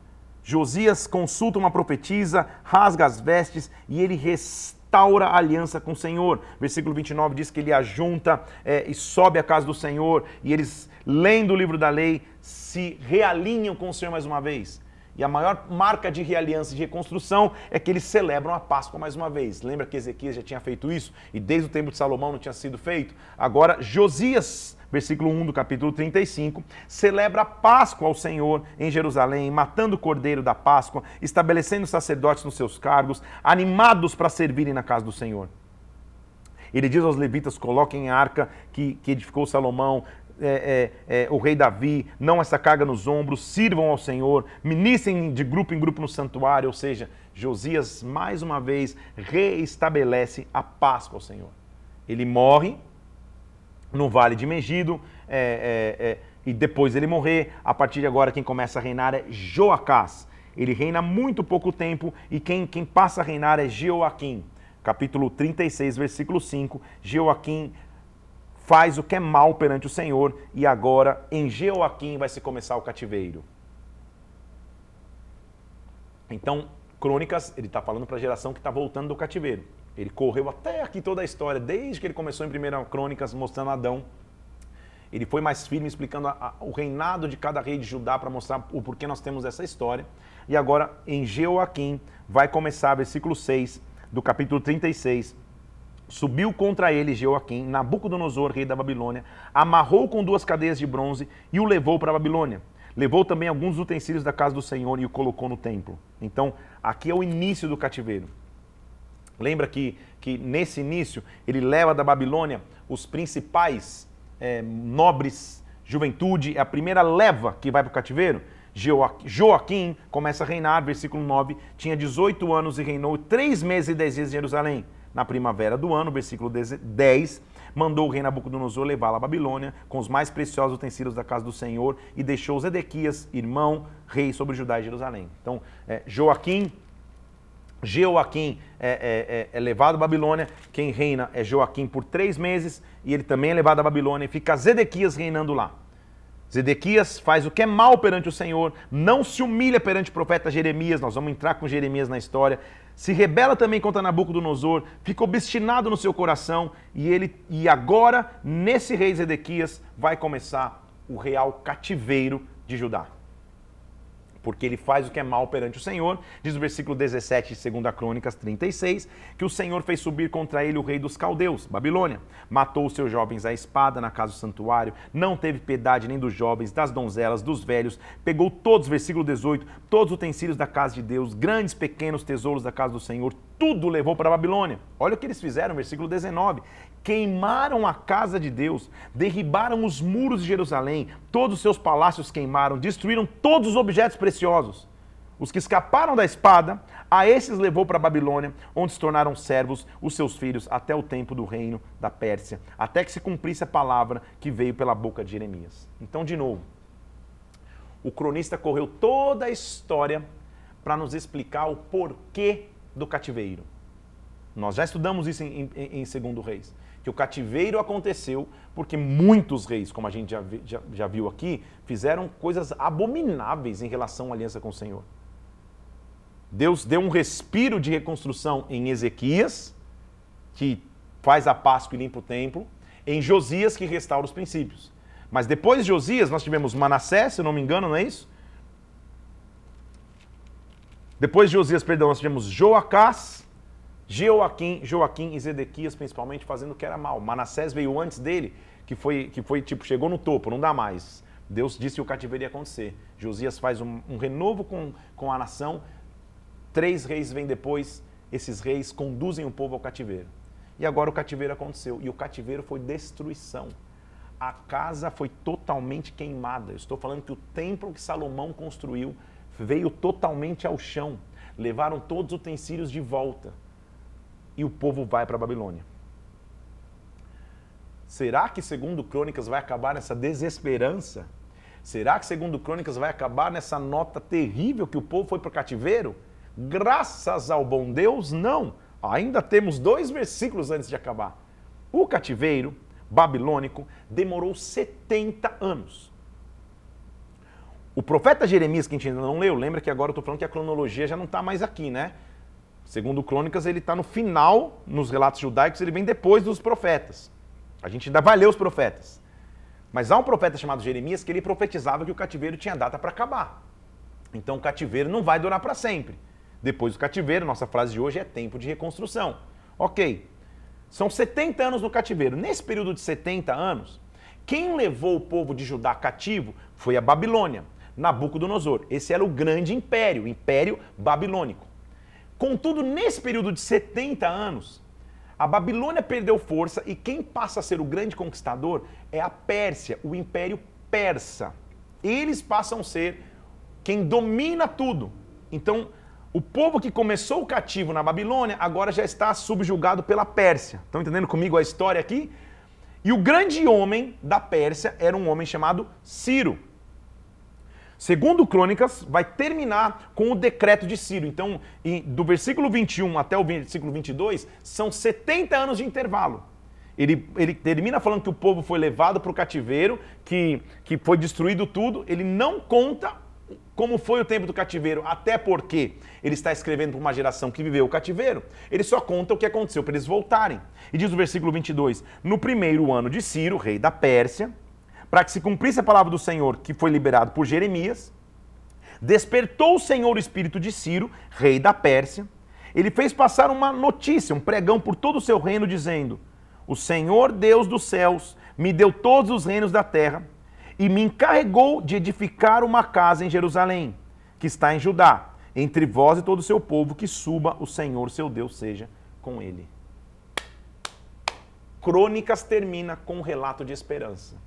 Josias consulta uma profetisa, rasga as vestes e ele restaura a aliança com o Senhor. Versículo 29 diz que ele ajunta é, e sobe à casa do Senhor e eles, lendo o livro da lei, se realinham com o Senhor mais uma vez. E a maior marca de realiança e de reconstrução é que eles celebram a Páscoa mais uma vez. Lembra que Ezequias já tinha feito isso e desde o tempo de Salomão não tinha sido feito? Agora, Josias, versículo 1 do capítulo 35, celebra a Páscoa ao Senhor em Jerusalém, matando o cordeiro da Páscoa, estabelecendo sacerdotes nos seus cargos, animados para servirem na casa do Senhor. Ele diz aos levitas: coloquem a arca que, que edificou Salomão, é, é, é, o rei Davi, não essa carga nos ombros, sirvam ao Senhor, ministrem de grupo em grupo no santuário, ou seja, Josias mais uma vez reestabelece a Páscoa ao Senhor. Ele morre no vale de Megido, é, é, é, e depois ele morrer, a partir de agora quem começa a reinar é Joacás. Ele reina muito pouco tempo e quem, quem passa a reinar é Jeoaquim. Capítulo 36, versículo 5. Jeoaquim faz o que é mal perante o Senhor, e agora em Jeoaquim vai se começar o cativeiro. Então, Crônicas, ele está falando para a geração que está voltando do cativeiro. Ele correu até aqui toda a história, desde que ele começou em 1 Crônicas, mostrando Adão. Ele foi mais firme, explicando a, a, o reinado de cada rei de Judá para mostrar o porquê nós temos essa história. E agora, em Jeoaquim, vai começar, versículo 6 do capítulo 36, Subiu contra ele Jeoaquim, Nabucodonosor, rei da Babilônia, amarrou com duas cadeias de bronze e o levou para a Babilônia. Levou também alguns utensílios da casa do Senhor e o colocou no templo. Então, aqui é o início do cativeiro. Lembra que, que nesse início ele leva da Babilônia os principais é, nobres, juventude, é a primeira leva que vai para o cativeiro. Joaquim começa a reinar, versículo 9, tinha 18 anos e reinou três meses e dez dias em Jerusalém na primavera do ano, versículo 10, mandou o rei Nabucodonosor levá-la à Babilônia com os mais preciosos utensílios da casa do Senhor e deixou Zedequias, irmão, rei sobre Judá e Jerusalém. Então, é, Joaquim, Jeoaquim é, é, é, levado à Babilônia, quem reina é Joaquim por três meses e ele também é levado à Babilônia e fica Zedequias reinando lá. Zedequias faz o que é mal perante o Senhor, não se humilha perante o profeta Jeremias, nós vamos entrar com Jeremias na história, se rebela também contra Nabucodonosor, fica obstinado no seu coração e ele e agora nesse rei Zedequias vai começar o real cativeiro de Judá. Porque ele faz o que é mal perante o Senhor. Diz o versículo 17 de 2 Crônicas 36, que o Senhor fez subir contra ele o rei dos caldeus, Babilônia. Matou os seus jovens à espada na casa do santuário, não teve piedade nem dos jovens, das donzelas, dos velhos, pegou todos, versículo 18, todos os utensílios da casa de Deus, grandes, pequenos tesouros da casa do Senhor, tudo levou para Babilônia. Olha o que eles fizeram, versículo 19. Queimaram a casa de Deus, derribaram os muros de Jerusalém, todos os seus palácios queimaram, destruíram todos os objetos preciosos. Os que escaparam da espada, a esses levou para a Babilônia, onde se tornaram servos os seus filhos até o tempo do reino da Pérsia, até que se cumprisse a palavra que veio pela boca de Jeremias. Então, de novo, o cronista correu toda a história para nos explicar o porquê do cativeiro. Nós já estudamos isso em, em, em Segundo Reis, que o cativeiro aconteceu porque muitos reis, como a gente já, já, já viu aqui, fizeram coisas abomináveis em relação à aliança com o Senhor. Deus deu um respiro de reconstrução em Ezequias, que faz a Páscoa e limpa o templo, em Josias, que restaura os princípios. Mas depois de Josias, nós tivemos Manassés, se não me engano, não é isso? Depois de Josias, perdão, nós tivemos Joacás, Joaquim, Joaquim e Zedequias, principalmente, fazendo o que era mal. Manassés veio antes dele, que foi, que foi tipo, chegou no topo, não dá mais. Deus disse que o cativeiro ia acontecer. Josias faz um, um renovo com, com a nação. Três reis vêm depois, esses reis conduzem o povo ao cativeiro. E agora o cativeiro aconteceu. E o cativeiro foi destruição. A casa foi totalmente queimada. Eu estou falando que o templo que Salomão construiu veio totalmente ao chão. Levaram todos os utensílios de volta. E o povo vai para a Babilônia. Será que segundo Crônicas vai acabar nessa desesperança? Será que segundo Crônicas vai acabar nessa nota terrível que o povo foi para o cativeiro? Graças ao bom Deus, não. Ainda temos dois versículos antes de acabar. O cativeiro babilônico demorou 70 anos. O profeta Jeremias, que a gente ainda não leu, lembra que agora eu estou falando que a cronologia já não está mais aqui, né? Segundo Crônicas, ele está no final, nos relatos judaicos, ele vem depois dos profetas. A gente ainda vai ler os profetas. Mas há um profeta chamado Jeremias que ele profetizava que o cativeiro tinha data para acabar. Então o cativeiro não vai durar para sempre. Depois do cativeiro, nossa frase de hoje é tempo de reconstrução. Ok. São 70 anos no cativeiro. Nesse período de 70 anos, quem levou o povo de Judá cativo foi a Babilônia. Nabucodonosor. Esse era o grande império, o império babilônico. Contudo, nesse período de 70 anos, a Babilônia perdeu força e quem passa a ser o grande conquistador é a Pérsia, o império persa. Eles passam a ser quem domina tudo. Então, o povo que começou o cativo na Babilônia agora já está subjugado pela Pérsia. Estão entendendo comigo a história aqui? E o grande homem da Pérsia era um homem chamado Ciro. Segundo Crônicas, vai terminar com o decreto de Ciro. Então, do versículo 21 até o versículo 22, são 70 anos de intervalo. Ele, ele termina falando que o povo foi levado para o cativeiro, que, que foi destruído tudo. Ele não conta como foi o tempo do cativeiro, até porque ele está escrevendo para uma geração que viveu o cativeiro. Ele só conta o que aconteceu para eles voltarem. E diz o versículo 22: No primeiro ano de Ciro, rei da Pérsia, para que se cumprisse a palavra do Senhor que foi liberado por Jeremias, despertou o Senhor o espírito de Ciro, rei da Pérsia. Ele fez passar uma notícia, um pregão por todo o seu reino, dizendo: O Senhor Deus dos céus me deu todos os reinos da terra e me encarregou de edificar uma casa em Jerusalém, que está em Judá, entre vós e todo o seu povo, que suba o Senhor seu Deus seja com ele. Crônicas termina com um relato de esperança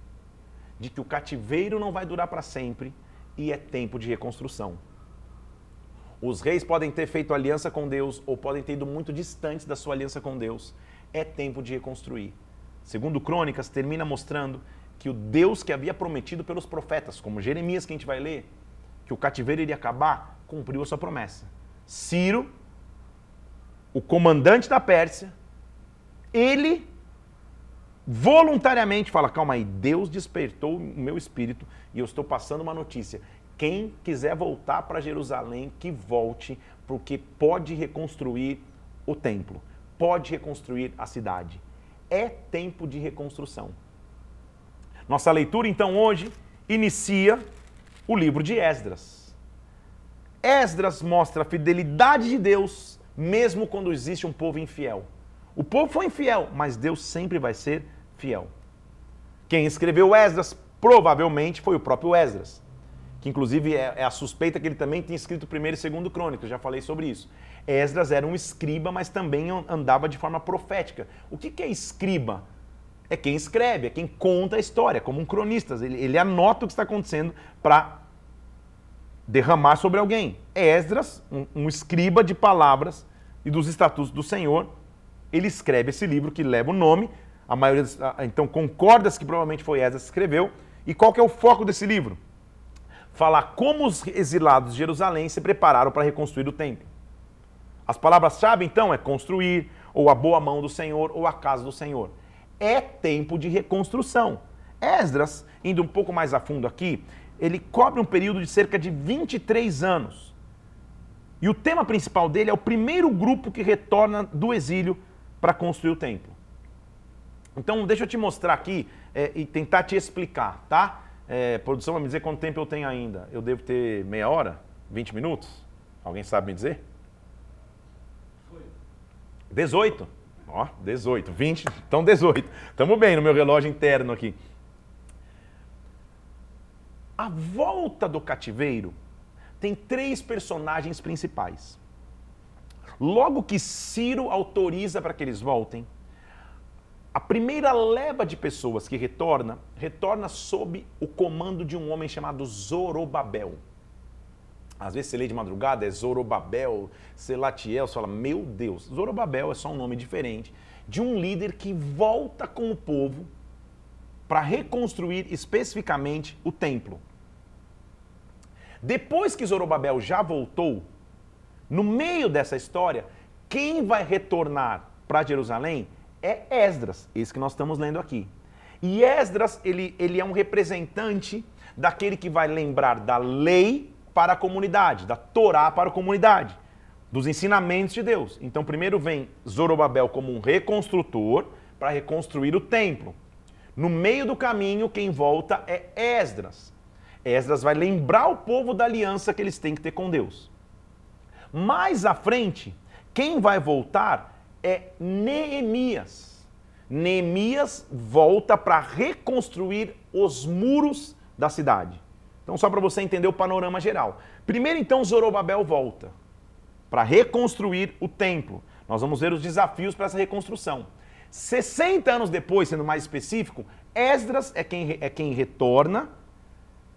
de que o cativeiro não vai durar para sempre e é tempo de reconstrução. Os reis podem ter feito aliança com Deus ou podem ter ido muito distantes da sua aliança com Deus. É tempo de reconstruir. Segundo Crônicas, termina mostrando que o Deus que havia prometido pelos profetas, como Jeremias, que a gente vai ler, que o cativeiro iria acabar, cumpriu a sua promessa. Ciro, o comandante da Pérsia, ele voluntariamente fala: calma aí, Deus despertou o meu espírito e eu estou passando uma notícia. Quem quiser voltar para Jerusalém, que volte, porque pode reconstruir o templo, pode reconstruir a cidade. É tempo de reconstrução. Nossa leitura, então, hoje inicia o livro de Esdras. Esdras mostra a fidelidade de Deus, mesmo quando existe um povo infiel. O povo foi infiel, mas Deus sempre vai ser fiel. Quem escreveu Esdras provavelmente foi o próprio Esdras, que inclusive é, é a suspeita que ele também tinha escrito primeiro e segundo crônicas, já falei sobre isso. Esdras era um escriba, mas também andava de forma profética. O que, que é escriba? É quem escreve, é quem conta a história, como um cronista. Ele, ele anota o que está acontecendo para derramar sobre alguém. Esdras, um, um escriba de palavras e dos estatutos do Senhor, ele escreve esse livro que leva o nome. A maioria, então, concordas que provavelmente foi Esdras que escreveu. E qual que é o foco desse livro? Falar como os exilados de Jerusalém se prepararam para reconstruir o templo. As palavras-chave, então, é construir, ou a boa mão do Senhor, ou a casa do Senhor. É tempo de reconstrução. Esdras, indo um pouco mais a fundo aqui, ele cobre um período de cerca de 23 anos. E o tema principal dele é o primeiro grupo que retorna do exílio para construir o templo. Então, deixa eu te mostrar aqui é, e tentar te explicar, tá? É, produção vai me dizer quanto tempo eu tenho ainda. Eu devo ter meia hora? 20 minutos? Alguém sabe me dizer? 18. Ó, 18. 20, então 18. Estamos bem no meu relógio interno aqui. A volta do cativeiro tem três personagens principais. Logo que Ciro autoriza para que eles voltem, a primeira leva de pessoas que retorna, retorna sob o comando de um homem chamado Zorobabel. Às vezes você lê de madrugada, é Zorobabel, Selatiel, você fala, meu Deus, Zorobabel é só um nome diferente de um líder que volta com o povo para reconstruir especificamente o templo. Depois que Zorobabel já voltou, no meio dessa história, quem vai retornar para Jerusalém é Esdras, esse que nós estamos lendo aqui. E Esdras, ele, ele é um representante daquele que vai lembrar da lei para a comunidade, da Torá para a comunidade, dos ensinamentos de Deus. Então, primeiro vem Zorobabel como um reconstrutor para reconstruir o templo. No meio do caminho, quem volta é Esdras. Esdras vai lembrar o povo da aliança que eles têm que ter com Deus. Mais à frente, quem vai voltar é Neemias. Neemias volta para reconstruir os muros da cidade. Então, só para você entender o panorama geral. Primeiro, então, Zorobabel volta para reconstruir o templo. Nós vamos ver os desafios para essa reconstrução. 60 anos depois, sendo mais específico, Esdras é quem, é quem retorna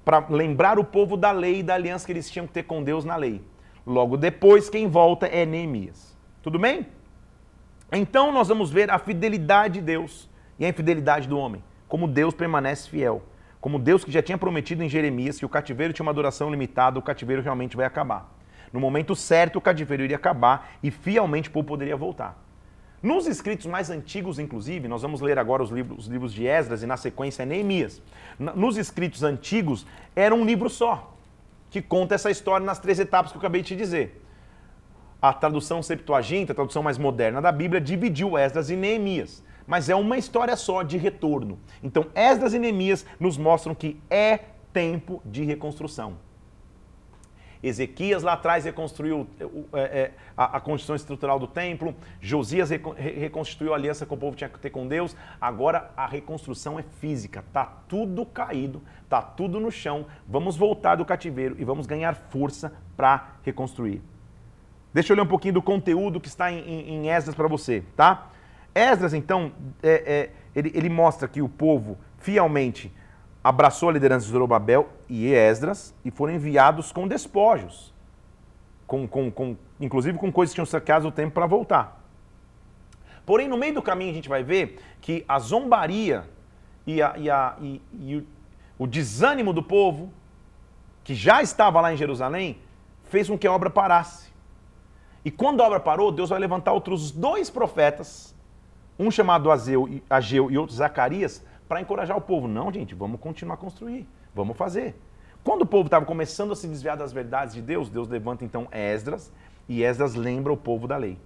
para lembrar o povo da lei e da aliança que eles tinham que ter com Deus na lei. Logo depois, quem volta é Neemias. Tudo bem? Então nós vamos ver a fidelidade de Deus e a infidelidade do homem. Como Deus permanece fiel. Como Deus que já tinha prometido em Jeremias que o cativeiro tinha uma duração limitada, o cativeiro realmente vai acabar. No momento certo, o cativeiro iria acabar e fielmente o povo poderia voltar. Nos escritos mais antigos, inclusive, nós vamos ler agora os livros, os livros de Esdras e na sequência Neemias. Nos escritos antigos, era um livro só, que conta essa história nas três etapas que eu acabei de te dizer. A tradução Septuaginta, a tradução mais moderna da Bíblia, dividiu Esdras e Neemias. Mas é uma história só de retorno. Então, Esdras e Neemias nos mostram que é tempo de reconstrução. Ezequias lá atrás reconstruiu é, é, a, a constituição estrutural do templo, Josias reconstituiu a aliança que o povo tinha que ter com Deus. Agora a reconstrução é física, tá tudo caído, tá tudo no chão. Vamos voltar do cativeiro e vamos ganhar força para reconstruir. Deixa eu ler um pouquinho do conteúdo que está em, em, em Esdras para você, tá? Esdras, então, é, é, ele, ele mostra que o povo fielmente abraçou a liderança de Zorobabel e Esdras e foram enviados com despojos, com, com, com, inclusive com coisas que tinham saqueado o tempo para voltar. Porém, no meio do caminho a gente vai ver que a zombaria e, a, e, a, e, e o, o desânimo do povo, que já estava lá em Jerusalém, fez com que a obra parasse. E quando a obra parou, Deus vai levantar outros dois profetas, um chamado Azeu, Ageu e outro Zacarias, para encorajar o povo. Não, gente, vamos continuar a construir, vamos fazer. Quando o povo estava começando a se desviar das verdades de Deus, Deus levanta então Esdras e Esdras lembra o povo da lei.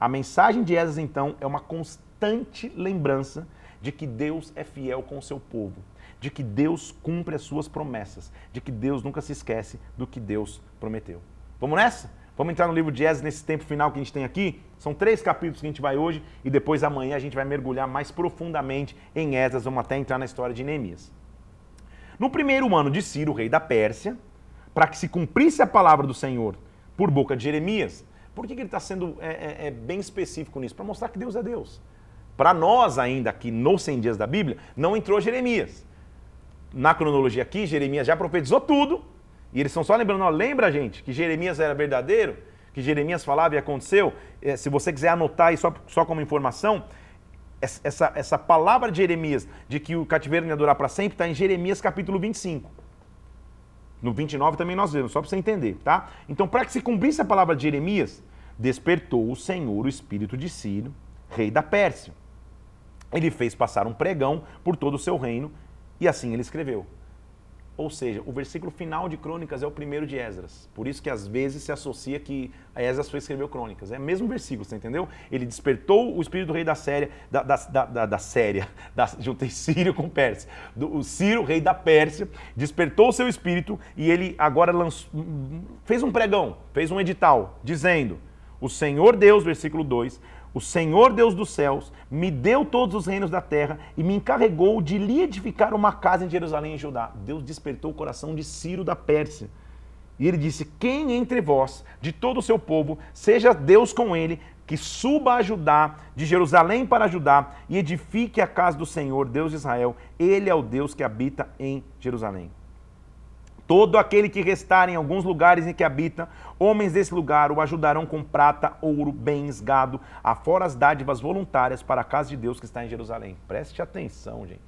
A mensagem de Esdras então é uma constante lembrança de que Deus é fiel com o seu povo, de que Deus cumpre as suas promessas, de que Deus nunca se esquece do que Deus prometeu. Vamos nessa? Vamos entrar no livro de Esdras nesse tempo final que a gente tem aqui? São três capítulos que a gente vai hoje e depois amanhã a gente vai mergulhar mais profundamente em Esdras, vamos até entrar na história de Neemias. No primeiro ano de Ciro, rei da Pérsia, para que se cumprisse a palavra do Senhor por boca de Jeremias, por que, que ele está sendo é, é, é, bem específico nisso? Para mostrar que Deus é Deus. Para nós, ainda aqui nos 100 dias da Bíblia, não entrou Jeremias. Na cronologia aqui, Jeremias já profetizou tudo, e eles estão só lembrando, ó, lembra, gente, que Jeremias era verdadeiro? Que Jeremias falava e aconteceu? É, se você quiser anotar aí só, só como informação, essa, essa palavra de Jeremias de que o cativeiro ia durar para sempre está em Jeremias capítulo 25. No 29 também nós vemos, só para você entender, tá? Então, para que se cumprisse a palavra de Jeremias, despertou o Senhor o espírito de Ciro, rei da Pérsia. Ele fez passar um pregão por todo o seu reino e assim ele escreveu. Ou seja, o versículo final de Crônicas é o primeiro de Esdras. Por isso que às vezes se associa que Esdras foi escreveu Crônicas. É o mesmo versículo, você entendeu? Ele despertou o espírito do rei da Séria, da, da, da, da da, juntei Sírio com Pérsia. Do, o Ciro, rei da Pérsia, despertou o seu espírito e ele agora lançou, fez um pregão, fez um edital, dizendo: O Senhor Deus, versículo 2, o Senhor Deus dos céus me deu todos os reinos da terra e me encarregou de lhe edificar uma casa em Jerusalém e Judá. Deus despertou o coração de Ciro da Pérsia. E ele disse: Quem entre vós, de todo o seu povo, seja Deus com ele, que suba a Judá, de Jerusalém para Judá, e edifique a casa do Senhor, Deus de Israel. Ele é o Deus que habita em Jerusalém. Todo aquele que restar em alguns lugares em que habita, homens desse lugar o ajudarão com prata, ouro, bens, gado, afora as dádivas voluntárias para a casa de Deus que está em Jerusalém. Preste atenção, gente.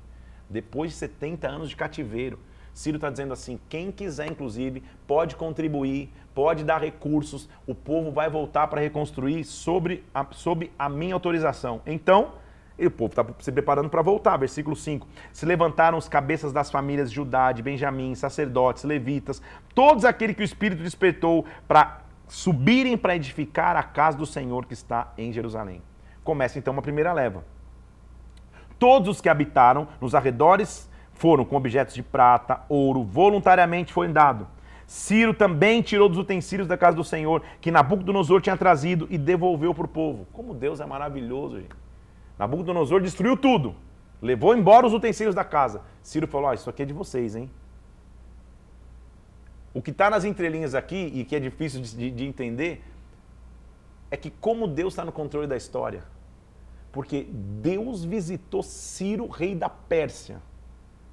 Depois de 70 anos de cativeiro, Ciro está dizendo assim: quem quiser, inclusive, pode contribuir, pode dar recursos, o povo vai voltar para reconstruir sobre a, sob a minha autorização. Então, e o povo está se preparando para voltar. Versículo 5. Se levantaram os cabeças das famílias de Judá, de Benjamim, sacerdotes, levitas, todos aqueles que o Espírito despertou para subirem para edificar a casa do Senhor que está em Jerusalém. Começa então uma primeira leva. Todos os que habitaram nos arredores foram com objetos de prata, ouro, voluntariamente foi dado. Ciro também tirou dos utensílios da casa do Senhor, que Nabucodonosor tinha trazido, e devolveu para o povo. Como Deus é maravilhoso, gente. Nabucodonosor destruiu tudo. Levou embora os utensílios da casa. Ciro falou: oh, Isso aqui é de vocês, hein? O que está nas entrelinhas aqui e que é difícil de, de entender é que, como Deus está no controle da história. Porque Deus visitou Ciro, rei da Pérsia.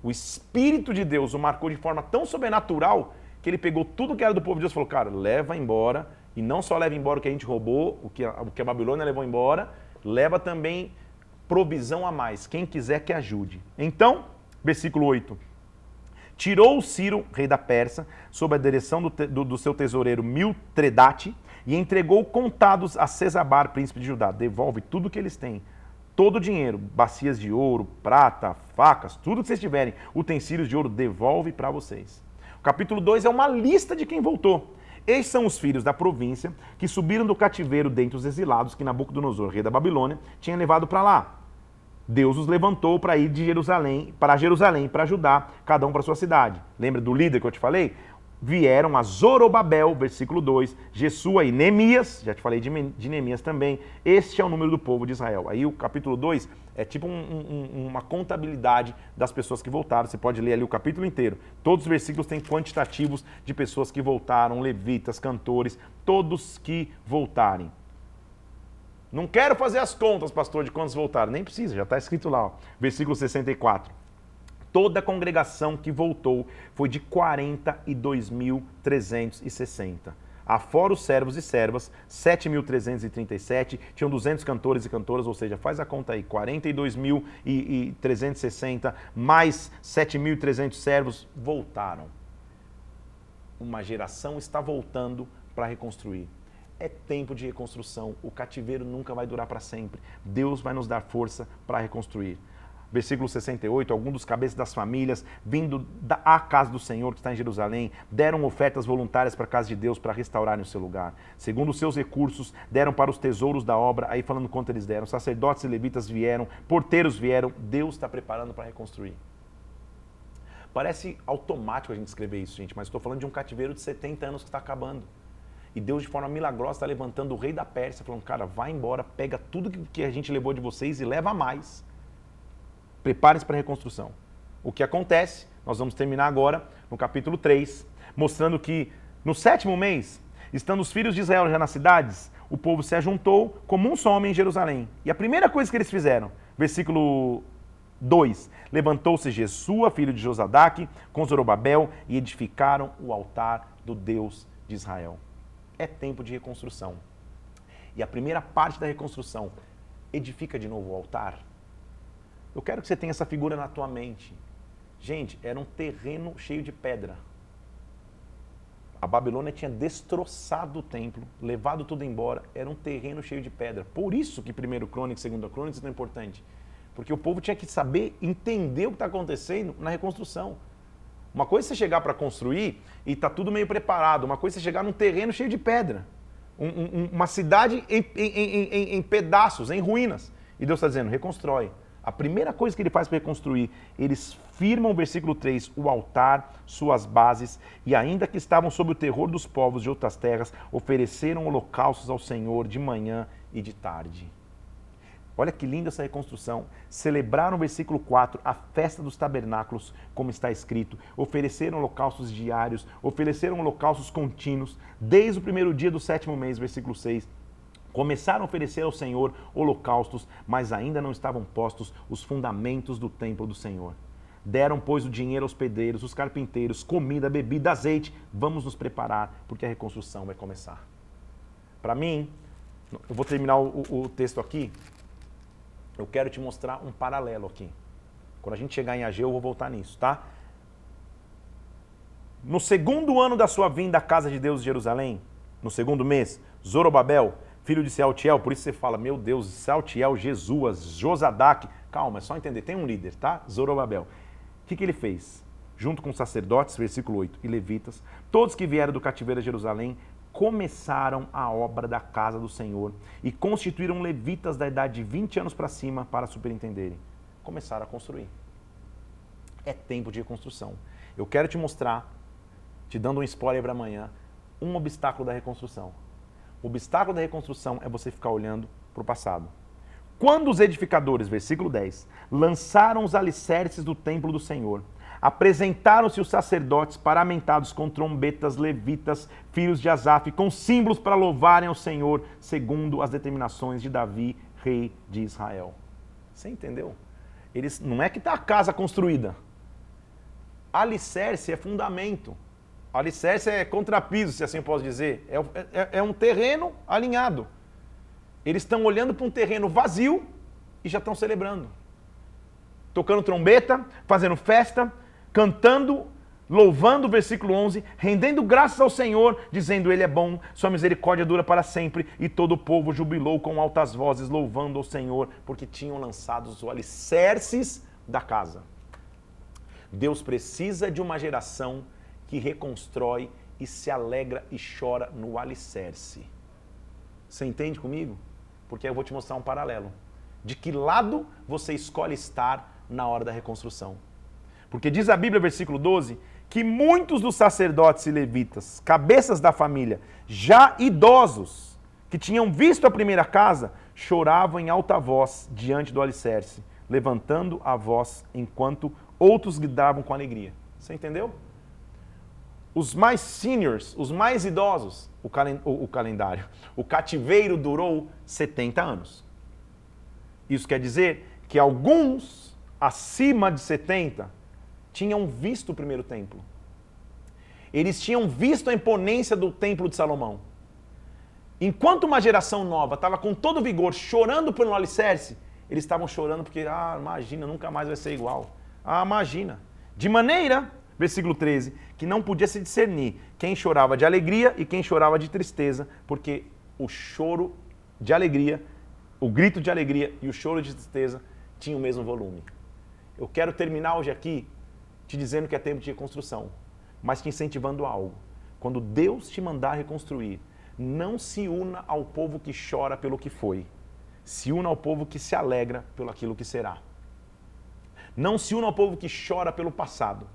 O Espírito de Deus o marcou de forma tão sobrenatural que ele pegou tudo que era do povo de Deus e falou: Cara, leva embora. E não só leva embora o que a gente roubou, o que a, o que a Babilônia levou embora, leva também provisão a mais. Quem quiser que ajude. Então, versículo 8. Tirou Ciro, rei da Pérsia, sob a direção do, te, do, do seu tesoureiro Miltredate, e entregou contados a Cesabar, príncipe de Judá. Devolve tudo que eles têm. Todo o dinheiro, bacias de ouro, prata, facas, tudo que vocês tiverem, utensílios de ouro, devolve para vocês. O capítulo 2 é uma lista de quem voltou. Estes são os filhos da província que subiram do cativeiro dentre os exilados que Nabucodonosor, rei da Babilônia, tinha levado para lá. Deus os levantou para ir de Jerusalém, para Jerusalém, para ajudar cada um para sua cidade. Lembra do líder que eu te falei? Vieram a Zorobabel, versículo 2, Jesua e Neemias, já te falei de, de Neemias também. Este é o número do povo de Israel. Aí o capítulo 2 é tipo um, um, uma contabilidade das pessoas que voltaram. Você pode ler ali o capítulo inteiro. Todos os versículos têm quantitativos de pessoas que voltaram, levitas, cantores, todos que voltarem. Não quero fazer as contas, pastor, de quantos voltaram. Nem precisa, já está escrito lá, ó. versículo 64. Toda a congregação que voltou foi de 42.360. Afora os servos e servas, 7.337, tinham 200 cantores e cantoras, ou seja, faz a conta aí, 42.360 mais 7.300 servos voltaram. Uma geração está voltando para reconstruir é tempo de reconstrução. O cativeiro nunca vai durar para sempre. Deus vai nos dar força para reconstruir. Versículo 68, alguns dos cabeças das famílias, vindo da à casa do Senhor que está em Jerusalém, deram ofertas voluntárias para a casa de Deus para restaurarem o seu lugar. Segundo os seus recursos, deram para os tesouros da obra, aí falando quanto eles deram. Sacerdotes e levitas vieram, porteiros vieram, Deus está preparando para reconstruir. Parece automático a gente escrever isso, gente, mas estou falando de um cativeiro de 70 anos que está acabando. E Deus, de forma milagrosa, está levantando o rei da Pérsia, falando: cara, vai embora, pega tudo que a gente levou de vocês e leva mais. Prepare-se para a reconstrução. O que acontece, nós vamos terminar agora no capítulo 3, mostrando que no sétimo mês, estando os filhos de Israel já nas cidades, o povo se ajuntou como um só homem em Jerusalém. E a primeira coisa que eles fizeram, versículo 2: Levantou-se Jesua, filho de Josadaque, com Zorobabel, e edificaram o altar do Deus de Israel é tempo de reconstrução. E a primeira parte da reconstrução, edifica de novo o altar. Eu quero que você tenha essa figura na tua mente. Gente, era um terreno cheio de pedra. A Babilônia tinha destroçado o templo, levado tudo embora. Era um terreno cheio de pedra. Por isso que primeiro Crônicas, segundo Crônicas é tão importante. Porque o povo tinha que saber, entender o que está acontecendo na reconstrução. Uma coisa é você chegar para construir e tá tudo meio preparado. Uma coisa é você chegar num terreno cheio de pedra. Um, um, uma cidade em, em, em, em, pedaços, em ruínas. E Deus está dizendo, reconstrói. A primeira coisa que ele faz para reconstruir, eles firmam, versículo 3, o altar, suas bases, e ainda que estavam sob o terror dos povos de outras terras, ofereceram holocaustos ao Senhor de manhã e de tarde. Olha que linda essa reconstrução. Celebraram, versículo 4, a festa dos tabernáculos, como está escrito. Ofereceram holocaustos diários, ofereceram holocaustos contínuos, desde o primeiro dia do sétimo mês, versículo 6. Começaram a oferecer ao Senhor holocaustos, mas ainda não estavam postos os fundamentos do templo do Senhor. Deram, pois, o dinheiro aos pedreiros, os carpinteiros, comida, bebida, azeite. Vamos nos preparar, porque a reconstrução vai começar. Para mim, eu vou terminar o, o, texto aqui, eu quero te mostrar um paralelo aqui. Quando a gente chegar em Ageu, eu vou voltar nisso, tá? No segundo ano da sua vinda à casa de Deus de Jerusalém, no segundo mês, Zorobabel, filho de Sealtiel, por isso você fala, meu Deus, Sealtiel, Jesus, Josadac. Calma, é só entender, tem um líder, tá? Zorobabel. O que, que ele fez? Junto com os sacerdotes, versículo 8, e levitas, todos que vieram do cativeiro de Jerusalém, começaram a obra da casa do Senhor e constituíram levitas da idade de 20 anos para cima para superintenderem. Começaram a construir. É tempo de reconstrução. Eu quero te mostrar, te dando um spoiler para amanhã, um obstáculo da reconstrução. O obstáculo da reconstrução é você ficar olhando para o passado. Quando os edificadores, versículo 10, lançaram os alicerces do templo do Senhor, Apresentaram-se os sacerdotes paramentados com trombetas, levitas, filhos de Asaf, com símbolos para louvarem ao Senhor, segundo as determinações de Davi, rei de Israel. Você entendeu? Eles, não é que está a casa construída. Alicerce é fundamento. Alicerce é contrapiso, se assim posso dizer. É, é, é um terreno alinhado. Eles estão olhando para um terreno vazio e já estão celebrando. Tocando trombeta, fazendo festa, cantando, louvando o versículo 11, rendendo graças ao Senhor, dizendo: Ele é bom, Sua misericórdia dura para sempre. E todo o povo jubilou com altas vozes, louvando ao Senhor, porque tinham lançado os alicerces da casa. Deus precisa de uma geração que reconstrói e se alegra e chora no alicerce. Você entende comigo? Porque eu vou te mostrar um paralelo. De que lado você escolhe estar na hora da reconstrução? Porque diz a Bíblia, versículo 12, que muitos dos sacerdotes e levitas, cabeças da família, já idosos, que tinham visto a primeira casa, choravam em alta voz diante do alicerce, levantando a voz enquanto outros gritavam com alegria. Você entendeu? Os mais seniors, os mais idosos, o, calen o, o calendário, o cativeiro durou 70 anos. Isso quer dizer que alguns acima de 70 tinham visto o primeiro templo. Eles tinham visto a imponência do templo de Salomão. Enquanto uma geração nova estava com todo vigor chorando por um alicerce, eles estavam chorando porque, ah, imagina, nunca mais vai ser igual. Ah, imagina. De maneira, versículo 13, que não podia se discernir quem chorava de alegria e quem chorava de tristeza, porque o choro de alegria, o grito de alegria e o choro de tristeza tinham o mesmo volume. Eu quero terminar hoje aqui te dizendo que é tempo de reconstrução, mas te incentivando algo. Quando Deus te mandar reconstruir, não se una ao povo que chora pelo que foi. Se una ao povo que se alegra pelo aquilo que será. Não se una ao povo que chora pelo passado.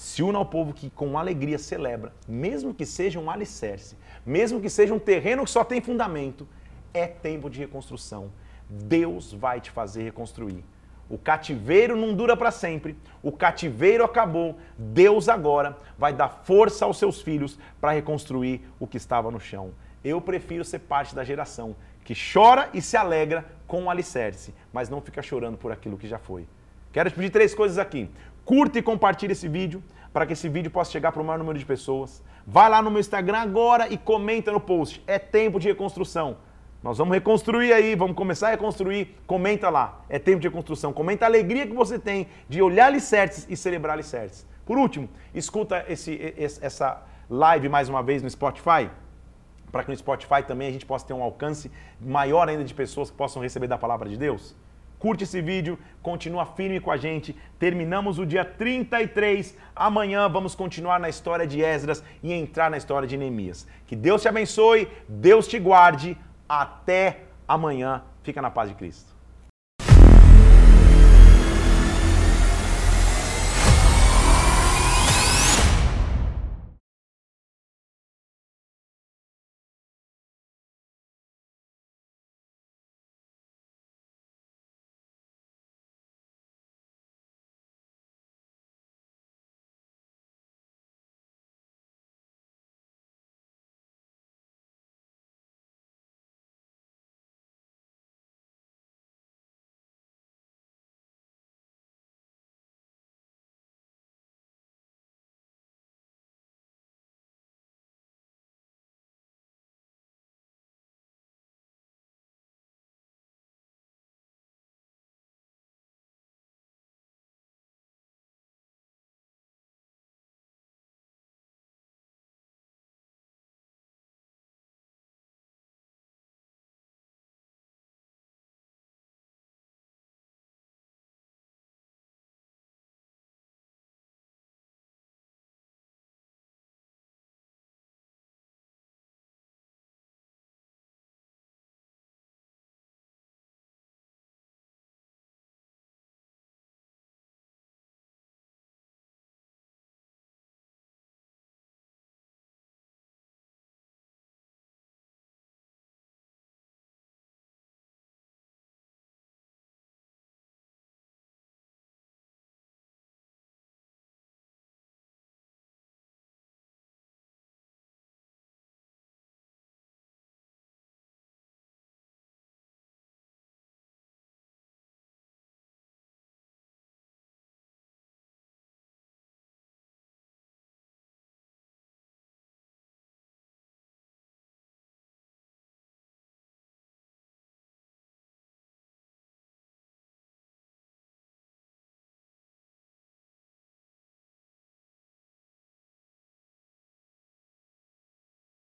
Se una ao povo que com alegria celebra, mesmo que seja um alicerce, mesmo que seja um terreno que só tem fundamento, é tempo de reconstrução. Deus vai te fazer reconstruir. O cativeiro não dura para sempre. O cativeiro acabou. Deus agora vai dar força aos seus filhos para reconstruir o que estava no chão. Eu prefiro ser parte da geração que chora e se alegra com o alicerce, mas não fica chorando por aquilo que já foi. Quero te pedir três coisas aqui. Curta e compartilhe esse vídeo para que esse vídeo possa chegar para o maior número de pessoas. Vai lá no meu Instagram agora e comenta no post. É tempo de reconstrução. Nós vamos reconstruir aí, vamos começar a reconstruir. Comenta lá. É tempo de reconstrução. Comenta a alegria que você tem de olhar alicerces e celebrar alicerces. Por último, escuta esse, essa live mais uma vez no Spotify para que no Spotify também a gente possa ter um alcance maior ainda de pessoas que possam receber da palavra de Deus? Curte esse vídeo, continua firme com a gente. Terminamos o dia 33. Amanhã vamos continuar na história de Esdras e entrar na história de Neemias. Que Deus te abençoe, Deus te guarde. Até amanhã. Fica na paz de Cristo.